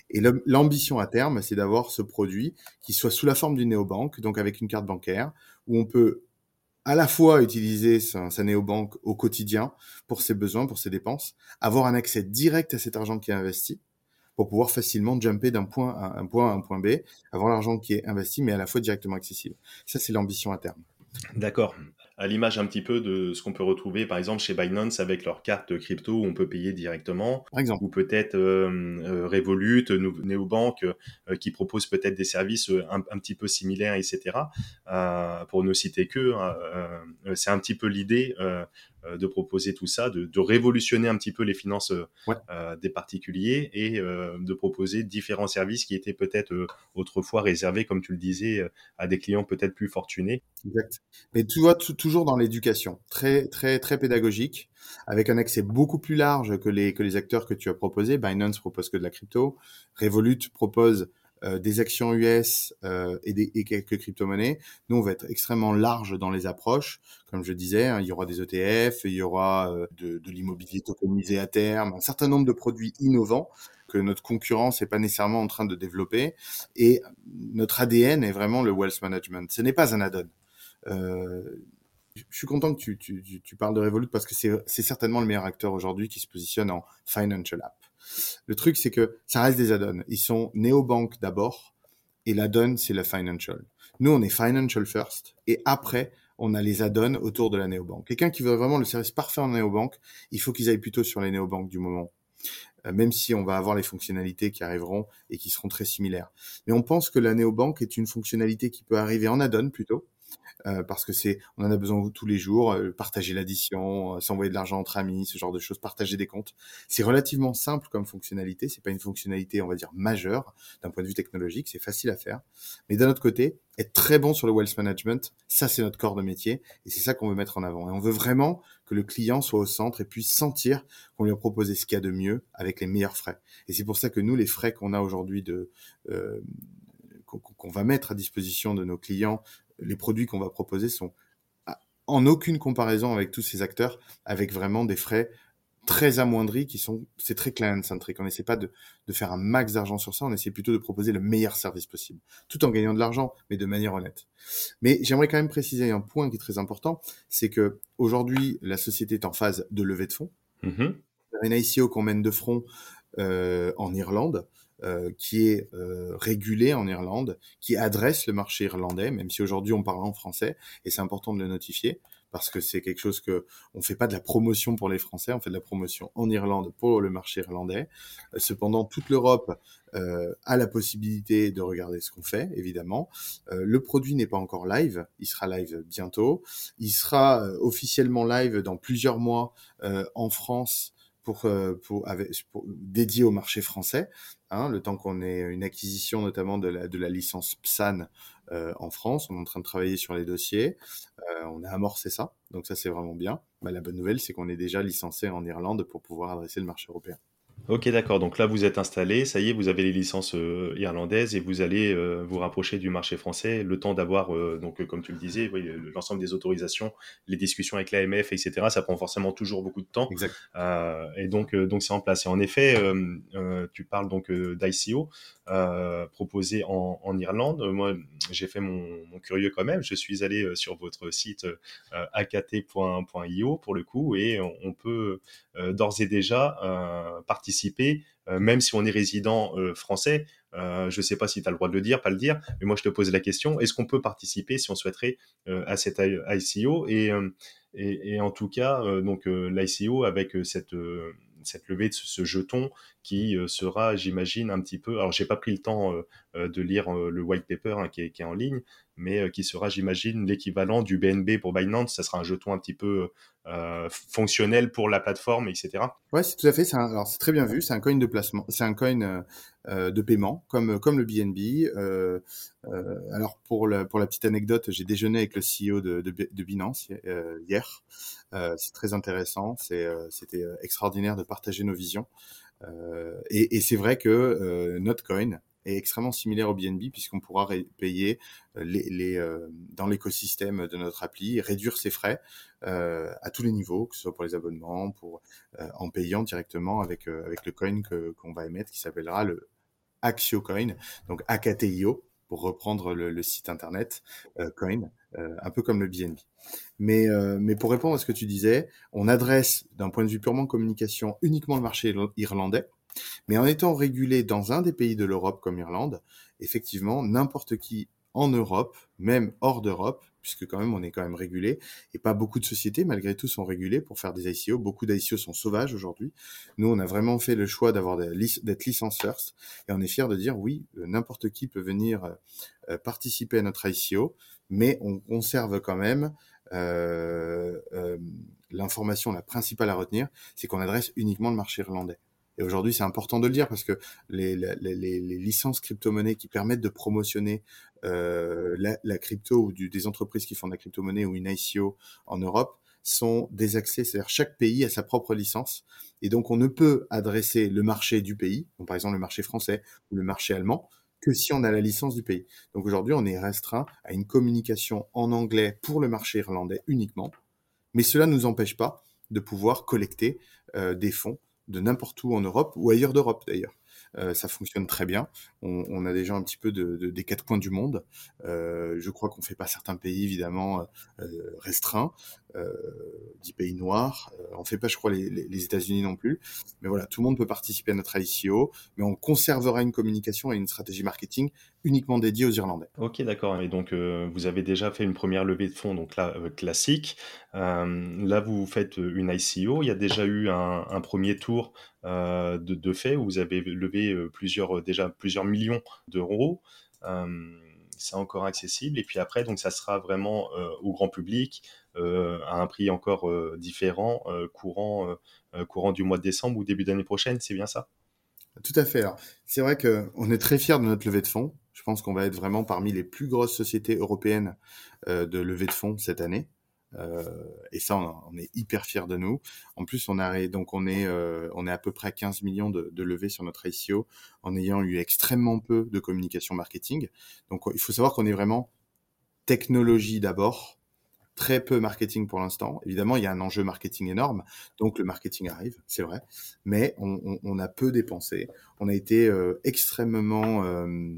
Et l'ambition à terme, c'est d'avoir ce produit qui soit sous la forme d'une néobanque, donc avec une carte bancaire, où on peut à la fois utiliser sa, sa néobanque au quotidien pour ses besoins, pour ses dépenses, avoir un accès direct à cet argent qui est investi, pour pouvoir facilement jumper d'un point à un point à un point B, avoir l'argent qui est investi, mais à la fois directement accessible. Ça, c'est l'ambition à terme. D'accord. À l'image un petit peu de ce qu'on peut retrouver, par exemple, chez Binance avec leur carte crypto où on peut payer directement. Par exemple. Ou peut-être euh, euh, Revolut, Neobank, euh, qui proposent peut-être des services euh, un, un, petit peu similaires, etc. Euh, pour ne citer que, hein, c'est un petit peu l'idée de proposer tout ça, de, de, révolutionner un petit peu les finances des particuliers et de proposer différents services qui étaient peut-être autrefois réservés, comme tu le disais, à des clients peut-être plus fortunés. Exact. Mais tu vois, toujours dans l'éducation, très très très pédagogique, avec un accès beaucoup plus large que les que les acteurs que tu as proposés. Binance propose que de la crypto, Revolut propose euh, des actions US euh, et, des, et quelques crypto-monnaies. Nous, on va être extrêmement large dans les approches. Comme je disais, hein, il y aura des ETF, il y aura euh, de, de l'immobilier tokenisé à terme, un certain nombre de produits innovants que notre concurrence n'est pas nécessairement en train de développer. Et notre ADN est vraiment le wealth management. Ce n'est pas un add-on. Euh, je suis content que tu, tu, tu parles de Revolut parce que c'est certainement le meilleur acteur aujourd'hui qui se positionne en financial app. Le truc, c'est que ça reste des add-ons. Ils sont néobanques d'abord, et l'add-on, c'est le financial. Nous, on est financial first, et après, on a les add-ons autour de la néobanque. Quelqu'un qui veut vraiment le service parfait en néobanque, il faut qu'ils aillent plutôt sur les néobanques du moment. Euh, même si on va avoir les fonctionnalités qui arriveront et qui seront très similaires. Mais on pense que la néobanque est une fonctionnalité qui peut arriver en add-on plutôt, euh, parce que c'est, on en a besoin tous les jours, euh, partager l'addition, euh, s'envoyer de l'argent entre amis, ce genre de choses, partager des comptes. C'est relativement simple comme fonctionnalité, c'est pas une fonctionnalité, on va dire, majeure d'un point de vue technologique, c'est facile à faire. Mais d'un autre côté, être très bon sur le wealth management, ça c'est notre corps de métier et c'est ça qu'on veut mettre en avant. Et on veut vraiment que le client soit au centre et puisse sentir qu'on lui a proposé ce qu'il y a de mieux avec les meilleurs frais. Et c'est pour ça que nous, les frais qu'on a aujourd'hui de qu'on va mettre à disposition de nos clients les produits qu'on va proposer sont en aucune comparaison avec tous ces acteurs, avec vraiment des frais très amoindris qui sont, c'est très client-centric. On n'essaie pas de, de, faire un max d'argent sur ça, on essaie plutôt de proposer le meilleur service possible, tout en gagnant de l'argent, mais de manière honnête. Mais j'aimerais quand même préciser un point qui est très important, c'est que aujourd'hui, la société est en phase de levée de fonds. Mm-hmm. Une ICO qu'on mène de front euh, en Irlande, euh, qui est euh, régulé en Irlande, qui adresse le marché irlandais, même si aujourd'hui on parle en français, et c'est important de le notifier parce que c'est quelque chose que on fait pas de la promotion pour les Français, on fait de la promotion en Irlande pour le marché irlandais. Euh, cependant, toute l'Europe euh, a la possibilité de regarder ce qu'on fait, évidemment. Euh, le produit n'est pas encore live, il sera live bientôt. Il sera officiellement live dans plusieurs mois en France pour, pour, dédié au marché français. Hein, le temps qu'on ait une acquisition notamment de la, de la licence PSAN euh, en France. On est en train de travailler sur les dossiers. Euh, on a amorcé ça, donc ça c'est vraiment bien. Bah, la bonne nouvelle, c'est qu'on est déjà licencié en Irlande pour pouvoir adresser le marché européen. Ok, d'accord. Donc là, vous êtes installé, ça y est, vous avez les licences euh, irlandaises et vous allez euh, vous rapprocher du marché français, le temps d'avoir, euh, donc comme tu le disais, l'ensemble des autorisations, les discussions avec l'AMF, etc. Ça prend forcément toujours beaucoup de temps. Exact. et donc, donc c'est en place. Et en effet, tu parles donc d'ICO proposé en, Irlande. Moi, j'ai fait mon, curieux quand même. Je suis allé sur votre site akt.io pour le coup et on, peut d'ores et déjà participer euh, même si on est résident euh, français. Euh, je ne sais pas si tu as le droit de le dire, pas le dire, mais moi je te pose la question, est-ce qu'on peut participer si on souhaiterait à cette ICO et, et, en tout cas, donc l'ICO avec cette cette levée de ce, jeton qui sera, j'imagine, un petit peu. Alors, j'ai pas pris le temps de lire le white paper hein, qui, est, en ligne, mais qui sera, j'imagine, l'équivalent du BNB pour Binance. Ça sera un jeton un petit peu euh, fonctionnel pour la plateforme, etc. Ouais, c'est tout à fait. C'est alors c'est très bien vu. C'est un coin de placement. C'est un coin euh, euh de paiement, comme comme le BNB. Euh, euh, alors pour la pour la petite anecdote, j'ai déjeuné avec le CEO de de, Binance euh, hier. c'est très intéressant. C'est c'était extraordinaire de partager nos visions. et c'est vrai que notre coin est extrêmement similaire au BNB puisqu'on pourra payer euh, les, les euh, dans l'écosystème de notre appli, réduire ses frais euh, à tous les niveaux, que ce soit pour les abonnements, pour en payant directement avec avec le coin que qu'on va émettre qui s'appellera le Axio Coin, donc AKTIO pour reprendre le, le site internet Coin, un peu comme le BNB. Mais, mais pour répondre à ce que tu disais, on adresse d'un point de vue purement communication uniquement le marché irlandais. Mais en étant régulé dans un des pays de l'Europe comme Irlande, effectivement, n'importe qui en Europe, même hors d'Europe, puisque quand même on est quand même régulé, et pas beaucoup de sociétés malgré tout sont régulées pour faire des ICO. Beaucoup d'ICO sont sauvages aujourd'hui. Nous, on a vraiment fait le choix d'avoir d'être licence first, et on est fier de dire oui, euh, n'importe qui peut venir euh, participer à notre ICO, mais on conserve quand même euh, euh, information la principale à retenir, c'est qu'on adresse uniquement le marché irlandais. Et aujourd'hui, c'est important de le dire parce que les, licences crypto-monnaies qui permettent de promotionner euh, la, crypto ou des entreprises qui font de la crypto-monnaie ou une ICO en Europe sont des accès, c'est-à-dire chaque pays a sa propre licence. Et donc, on ne peut adresser le marché du pays, par exemple le marché français ou le marché allemand, que si on a la licence du pays. Donc aujourd'hui, on est restreint à une communication en anglais pour le marché irlandais uniquement, mais cela ne nous empêche pas de pouvoir collecter euh, des fonds de n'importe où en Europe ou ailleurs d'Europe d'ailleurs. Euh, ça fonctionne très bien. On, on, a déjà un petit peu de, de, des quatre coins du monde. Euh, je crois qu'on fait pas certains pays évidemment euh, restreints, dix pays noirs. On fait pas, je crois, les, les, les États-Unis non plus. Mais voilà, tout le monde peut participer à notre ICO, mais on conservera une communication et une stratégie marketing uniquement dédiée aux Irlandais. Ok, d'accord. Et donc vous avez déjà fait une première levée de fonds, donc là classique. là, vous faites une ICO. Il y a déjà eu un, premier tour de, fait où vous avez levé plusieurs déjà plusieurs millions d'euros. c'est encore accessible. Et puis après, donc ça sera vraiment au grand public euh, à un prix encore euh, différent, euh, courant, courant du mois de décembre ou début d'année prochaine, c'est bien ça? Tout à fait. C'est vrai qu'on est très fiers de notre levée de fonds. Je pense qu'on va être vraiment parmi les plus grosses sociétés européennes de levée de fonds cette année. Euh, et ça, on, est hyper fiers de nous. En plus, on a donc on est euh, on est à peu près à 15 millions de, de levées sur notre ICO en ayant eu extrêmement peu de communication marketing. Donc, il faut savoir qu'on est vraiment technologie d'abord, très peu marketing pour l'instant. Évidemment, il y a un enjeu marketing énorme, donc le marketing arrive, c'est vrai, mais on, a peu dépensé. On a été euh, extrêmement euh,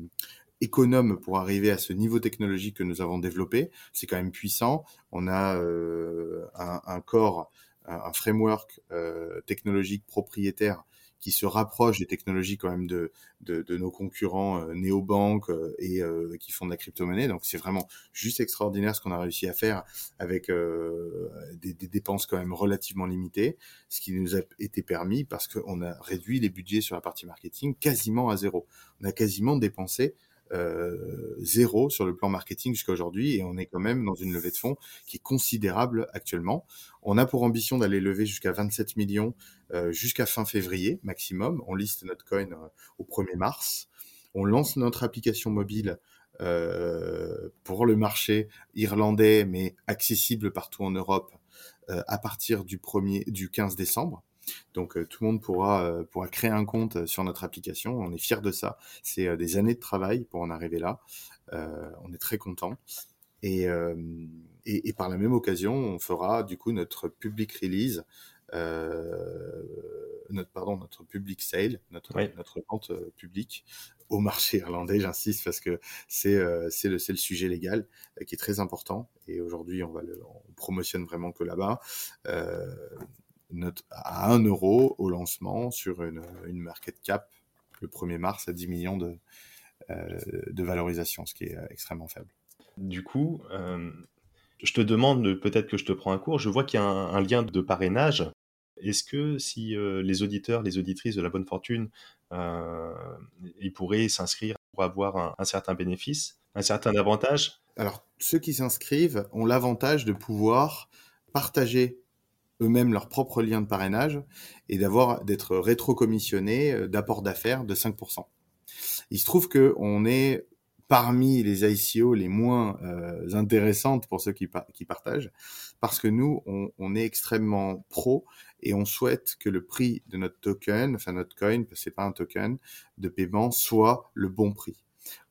économe pour arriver à ce niveau technologique que nous avons développé. C'est quand même puissant. On a euh, un, corps, un, un framework euh, technologique propriétaire qui se rapproche des technologies quand même de, de, de nos concurrents euh, néobanques euh, et euh, qui font de la crypto-monnaie. Donc c'est vraiment juste extraordinaire ce qu'on a réussi à faire avec euh, des, des, dépenses quand même relativement limitées, ce qui nous a été permis parce qu'on a réduit les budgets sur la partie marketing quasiment à zéro. On a quasiment dépensé euh, zéro sur le plan marketing jusqu'à aujourd'hui et on est quand même dans une levée de fonds qui est considérable actuellement. On a pour ambition d'aller lever jusqu'à 27 millions euh, jusqu'à fin février maximum. On liste notre coin euh, au 1er mars. On lance notre application mobile euh, pour le marché irlandais mais accessible partout en Europe euh, à partir du 1er du 15 décembre. Donc euh, tout le monde pourra, euh, pourra créer un compte euh, sur notre application. On est fiers de ça. C'est des années de travail pour en arriver là. on est très content. Et, et, et, par la même occasion, on fera du coup notre public release, euh, notre pardon, notre public sale, notre oui. notre vente publique au marché irlandais. J'insiste parce que c'est euh, c'est le c'est le sujet légal qui est très important. Et aujourd'hui, on va le on promotionne vraiment que là-bas. Euh, notre, à 1 euro au lancement sur une, une market cap le 1er mars à 10 millions de, euh, de valorisation, ce qui est extrêmement faible. Du coup, euh, je te demande, peut-être que je te prends un cours, je vois qu'il y a un, un, lien de parrainage. Est-ce que si euh, les auditeurs, les auditrices de la bonne fortune, euh, ils pourraient s'inscrire pour avoir un, un certain bénéfice, un certain avantage? Alors, ceux qui s'inscrivent ont l'avantage de pouvoir partager eux-mêmes leur propre lien de parrainage et d'avoir d'être rétro-commissionnés d'apport d'affaires de 5%. Il se trouve que on est parmi les ICO les moins euh, intéressantes pour ceux qui, par qui partagent, parce que nous, on, est extrêmement pro et on souhaite que le prix de notre token, enfin notre coin, c'est pas un token de paiement, soit le bon prix.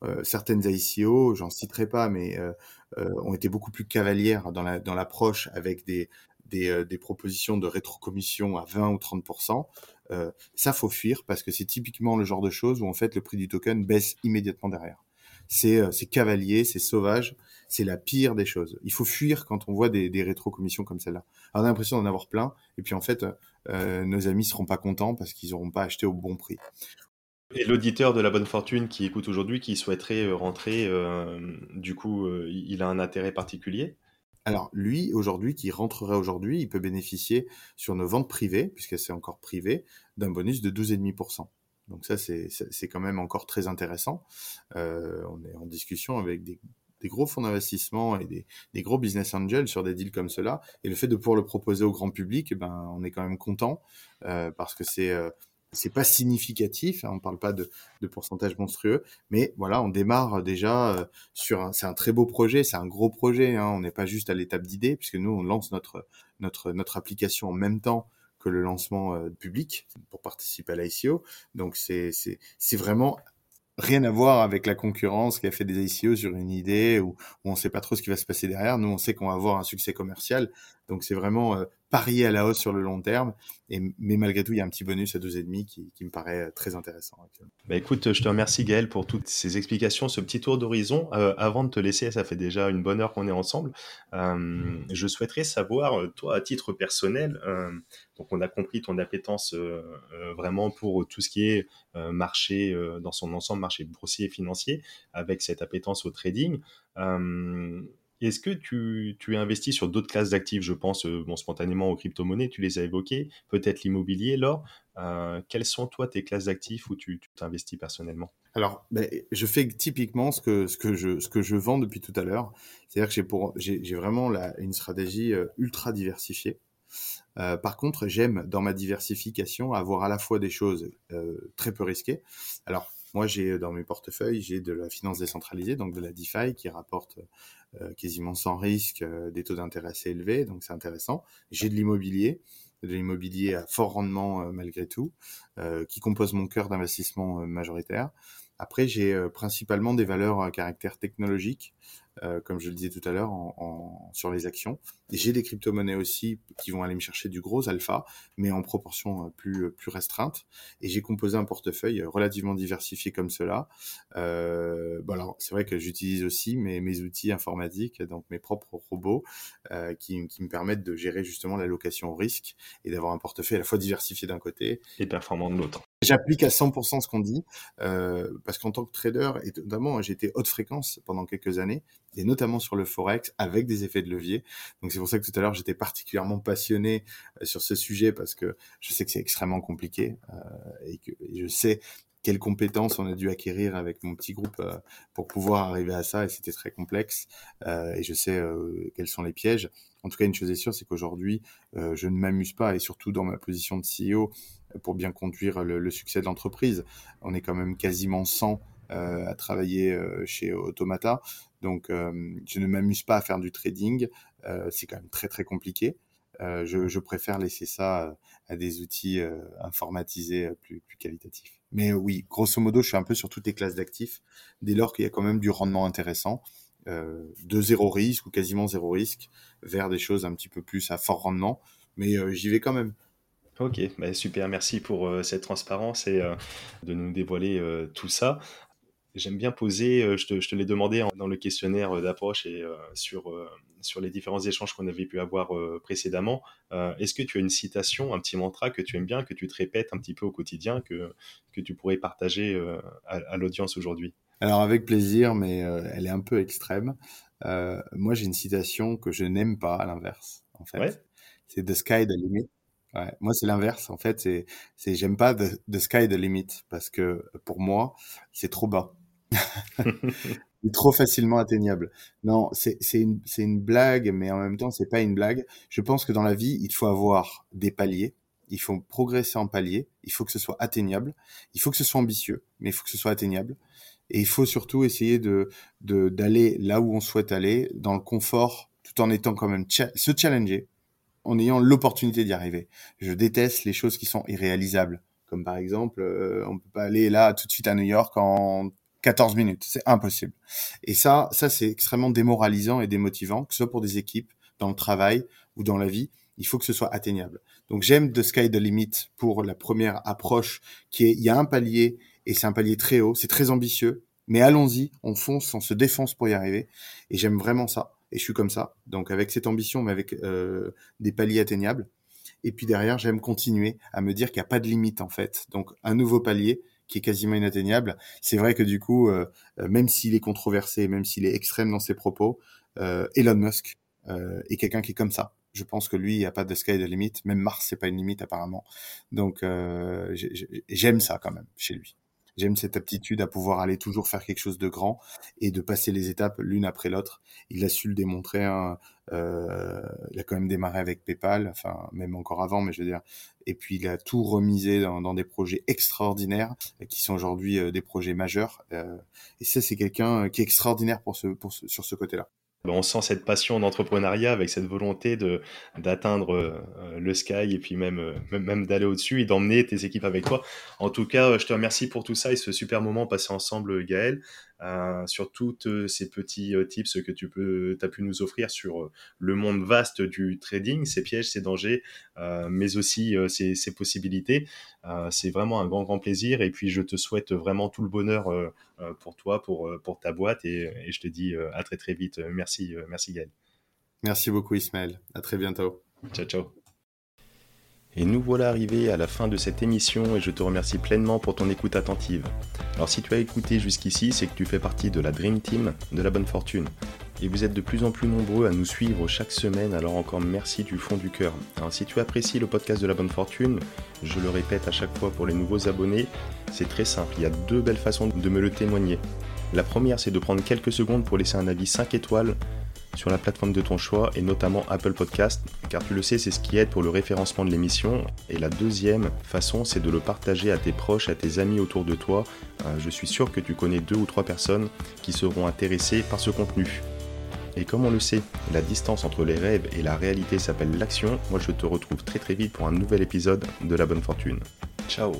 Euh, certaines ICO, j'en citerai pas, mais euh, euh, ont été beaucoup plus cavalières dans l'approche avec des des, euh, des propositions de rétrocommission à 20 ou 30 euh, ça faut fuir parce que c'est typiquement le genre de choses où en fait le prix du token baisse immédiatement derrière. C'est euh, cavalier, c'est sauvage, c'est la pire des choses. Il faut fuir quand on voit des, des rétrocommissions comme celle-là. On a l'impression d'en avoir plein et puis en fait euh, nos amis seront pas contents parce qu'ils n'auront pas acheté au bon prix. Et l'auditeur de la bonne fortune qui écoute aujourd'hui, qui souhaiterait rentrer, du coup, il a un intérêt particulier? Alors lui, aujourd'hui, qui rentrerait aujourd'hui, il peut bénéficier sur nos ventes privées, puisque c'est encore privé, d'un bonus de 12,5%. Donc ça, c'est quand même encore très intéressant. Euh, on est en discussion avec des des gros fonds d'investissement et des, des, gros business angels sur des deals comme cela. Et le fait de pouvoir le proposer au grand public, ben, on est quand même content euh, parce que c'est euh, c'est pas significatif, hein, on parle pas de, de, pourcentage monstrueux, mais voilà, on démarre déjà euh, sur un, c'est un très beau projet, c'est un gros projet, hein, on n'est pas juste à l'étape d'idée, puisque nous on lance notre notre notre application en même temps que le lancement euh, public pour participer à l'ICO, donc c'est c'est c'est vraiment rien à voir avec la concurrence qui a fait des ICO sur une idée où, où on sait pas trop ce qui va se passer derrière. Nous, on sait qu'on va avoir un succès commercial. Donc, c'est vraiment euh, parier à la hausse sur le long terme. Et, mais malgré tout, il y a un petit bonus à 2,5 qui, qui me paraît euh, très intéressant. Bah écoute, je te remercie Gaël pour toutes ces explications, ce petit tour d'horizon. Euh, avant de te laisser, ça fait déjà une bonne heure qu'on est ensemble. Euh, je souhaiterais savoir, euh, toi, à titre personnel, euh, donc on a compris ton appétence euh, vraiment pour tout ce qui est marché dans son ensemble, marché boursier et financier, avec cette appétence au trading. Est-ce que tu, tu investis sur d'autres classes d'actifs Je pense euh, spontanément aux crypto-monnaies, tu les as évoquées, peut-être l'immobilier, Laure. Euh, quelles sont, toi, tes classes d'actifs où tu t'investis personnellement? Alors, ben, je fais typiquement ce que, ce, que je, ce que je vends depuis tout à l'heure. C'est-à-dire que j'ai, vraiment une stratégie euh, ultra diversifiée. Par contre, j'aime dans ma diversification avoir à la fois des choses très peu risquées. Alors, moi, j'ai dans mes portefeuilles, j'ai de la finance décentralisée, donc de la DeFi qui rapporte euh, quasiment sans risque, euh, des taux d'intérêt assez élevés, donc c'est intéressant. J'ai de l'immobilier, de l'immobilier à fort rendement euh, malgré tout, qui compose mon cœur d'investissement majoritaire. Après, j'ai principalement des valeurs à caractère technologique, euh, comme je le disais tout à l'heure, en, en, sur les actions. J'ai des crypto-monnaies aussi qui vont aller me chercher du gros alpha, mais en proportion euh, plus, euh, plus restreinte. Et j'ai composé un portefeuille relativement diversifié comme cela. Euh, bon alors, c'est vrai que j'utilise aussi mes, mes outils informatiques, donc mes propres robots, euh, qui, qui me permettent de gérer justement l'allocation au risque et d'avoir un portefeuille à la fois diversifié d'un côté et performant de l'autre. J'applique à 100% ce qu'on dit, parce qu'en tant que trader, et notamment j'ai été haute fréquence pendant quelques années, et notamment sur le forex avec des effets de levier. Donc c'est pour ça que tout à l'heure j'étais particulièrement passionné euh, sur ce sujet parce que je sais que c'est extrêmement compliqué euh, et que je sais quelles compétences on a dû acquérir avec mon petit groupe euh, pour pouvoir arriver à ça et c'était très complexe et je sais quels sont les pièges. En tout cas, une chose est sûre, c'est qu'aujourd'hui, je ne m'amuse pas et surtout dans ma position de CEO pour bien conduire le, succès de l'entreprise. On est quand même quasiment 100 euh, à travailler euh, chez Automata. Donc, euh, je ne m'amuse pas à faire du trading. c'est quand même très, très compliqué. Je, préfère laisser ça à des outils informatisés plus, plus qualitatifs. Mais oui, grosso modo, je suis un peu sur toutes les classes d'actifs, dès lors qu'il y a quand même du rendement intéressant, euh, de zéro risque ou quasiment zéro risque, vers des choses un petit peu plus à fort rendement. Mais euh, j'y vais quand même. Ok, bah super, merci pour euh, cette transparence et de nous dévoiler tout ça. J'aime bien poser, euh, je te, je te l'ai demandé dans le questionnaire euh, d'approche et euh, sur, sur les différents échanges qu'on avait pu avoir précédemment. Est-ce que tu as une citation, un petit mantra que tu aimes bien, que tu te répètes un petit peu au quotidien, que, que tu pourrais partager à, à l'audience aujourd'hui? Alors avec plaisir, mais elle est un peu extrême. moi j'ai une citation que je n'aime pas à l'inverse, en fait. Ouais. C'est The Sky the Limit. Ouais, moi c'est l'inverse en fait, c'est c'est j'aime pas the, the, sky the limit parce que pour moi c'est trop bas. Trop facilement atteignable. Non, c'est une, une blague, mais en même temps, c'est pas une blague. Je pense que dans la vie, il faut avoir des paliers. Il faut progresser en paliers. Il faut que ce soit atteignable. Il faut que ce soit ambitieux, mais il faut que ce soit atteignable. Et il faut surtout essayer de d'aller là où on souhaite aller, dans le confort, tout en étant quand même se challenger, en ayant l'opportunité d'y arriver. Je déteste les choses qui sont irréalisables comme par exemple, euh, on peut pas aller là tout de suite à New York en 14 minutes, c'est impossible. Et ça, ça c'est extrêmement démoralisant et démotivant, que ce soit pour des équipes, dans le travail ou dans la vie. Il faut que ce soit atteignable. Donc j'aime The Sky the Limit pour la première approche, qui est il y a un palier et c'est un palier très haut, c'est très ambitieux, mais allons-y, on fonce, on se défonce pour y arriver. Et j'aime vraiment ça. Et je suis comme ça. Donc avec cette ambition, mais avec euh, des paliers atteignables. Et puis derrière, j'aime continuer à me dire qu'il n'y a pas de limite en fait. Donc un nouveau palier, qui est quasiment inatteignable. C'est vrai que du coup, euh, euh, même s'il est controversé, même s'il est extrême dans ses propos, euh, Elon Musk est quelqu'un qui est comme ça. Je pense que lui, il n'y a pas de sky de limite. Même Mars, c'est pas une limite apparemment. Donc, j'aime ça quand même chez lui. J'aime cette aptitude à pouvoir aller toujours faire quelque chose de grand et de passer les étapes l'une après l'autre. Il a su le démontrer. Hein. Euh, il a quand même démarré avec PayPal, enfin même encore avant, mais je veux dire. Et puis il a tout remisé dans, des projets extraordinaires qui sont aujourd'hui euh, des projets majeurs. Euh, et ça, c'est quelqu'un qui est extraordinaire pour ce, pour ce, sur ce côté-là. Ben, on sent cette passion d'entrepreneuriat avec cette volonté de d'atteindre euh, le sky et puis même euh, même, même d'aller au-dessus et d'emmener tes équipes avec toi. En tout cas, je te remercie pour tout ça et ce super moment passé ensemble, Gaël. Euh, sur tous euh, ces petits euh, tips que tu peux, as pu nous offrir sur le monde vaste du trading, ses pièges, ses dangers, mais aussi ses, ses, possibilités. c'est vraiment un grand, grand plaisir. Et puis, je te souhaite vraiment tout le bonheur pour toi, pour, pour ta boîte. Et, et je te dis à très, très vite. Merci, merci Gaël. Merci beaucoup, Ismaël. À très bientôt. Ciao, ciao. Et nous voilà arrivés à la fin de cette émission et je te remercie pleinement pour ton écoute attentive. Alors si tu as écouté jusqu'ici, c'est que tu fais partie de la Dream Team de la bonne fortune. Et vous êtes de plus en plus nombreux à nous suivre chaque semaine, alors encore merci du fond du cœur. Alors si tu apprécies le podcast de la bonne fortune, je le répète à chaque fois pour les nouveaux abonnés, c'est très simple, il y a deux belles façons de me le témoigner. La première, c'est de prendre quelques secondes pour laisser un avis 5 étoiles sur la plateforme de ton choix et notamment Apple Podcast, car tu le sais, c'est ce qui aide pour le référencement de l'émission. Et la deuxième façon, c'est de le partager à tes proches, à tes amis autour de toi. Euh, je suis sûr que tu connais deux ou trois personnes qui seront intéressées par ce contenu. Et comme on le sait, la distance entre les rêves et la réalité s'appelle l'action. Moi, je te retrouve très très vite pour un nouvel épisode de La Bonne Fortune. Ciao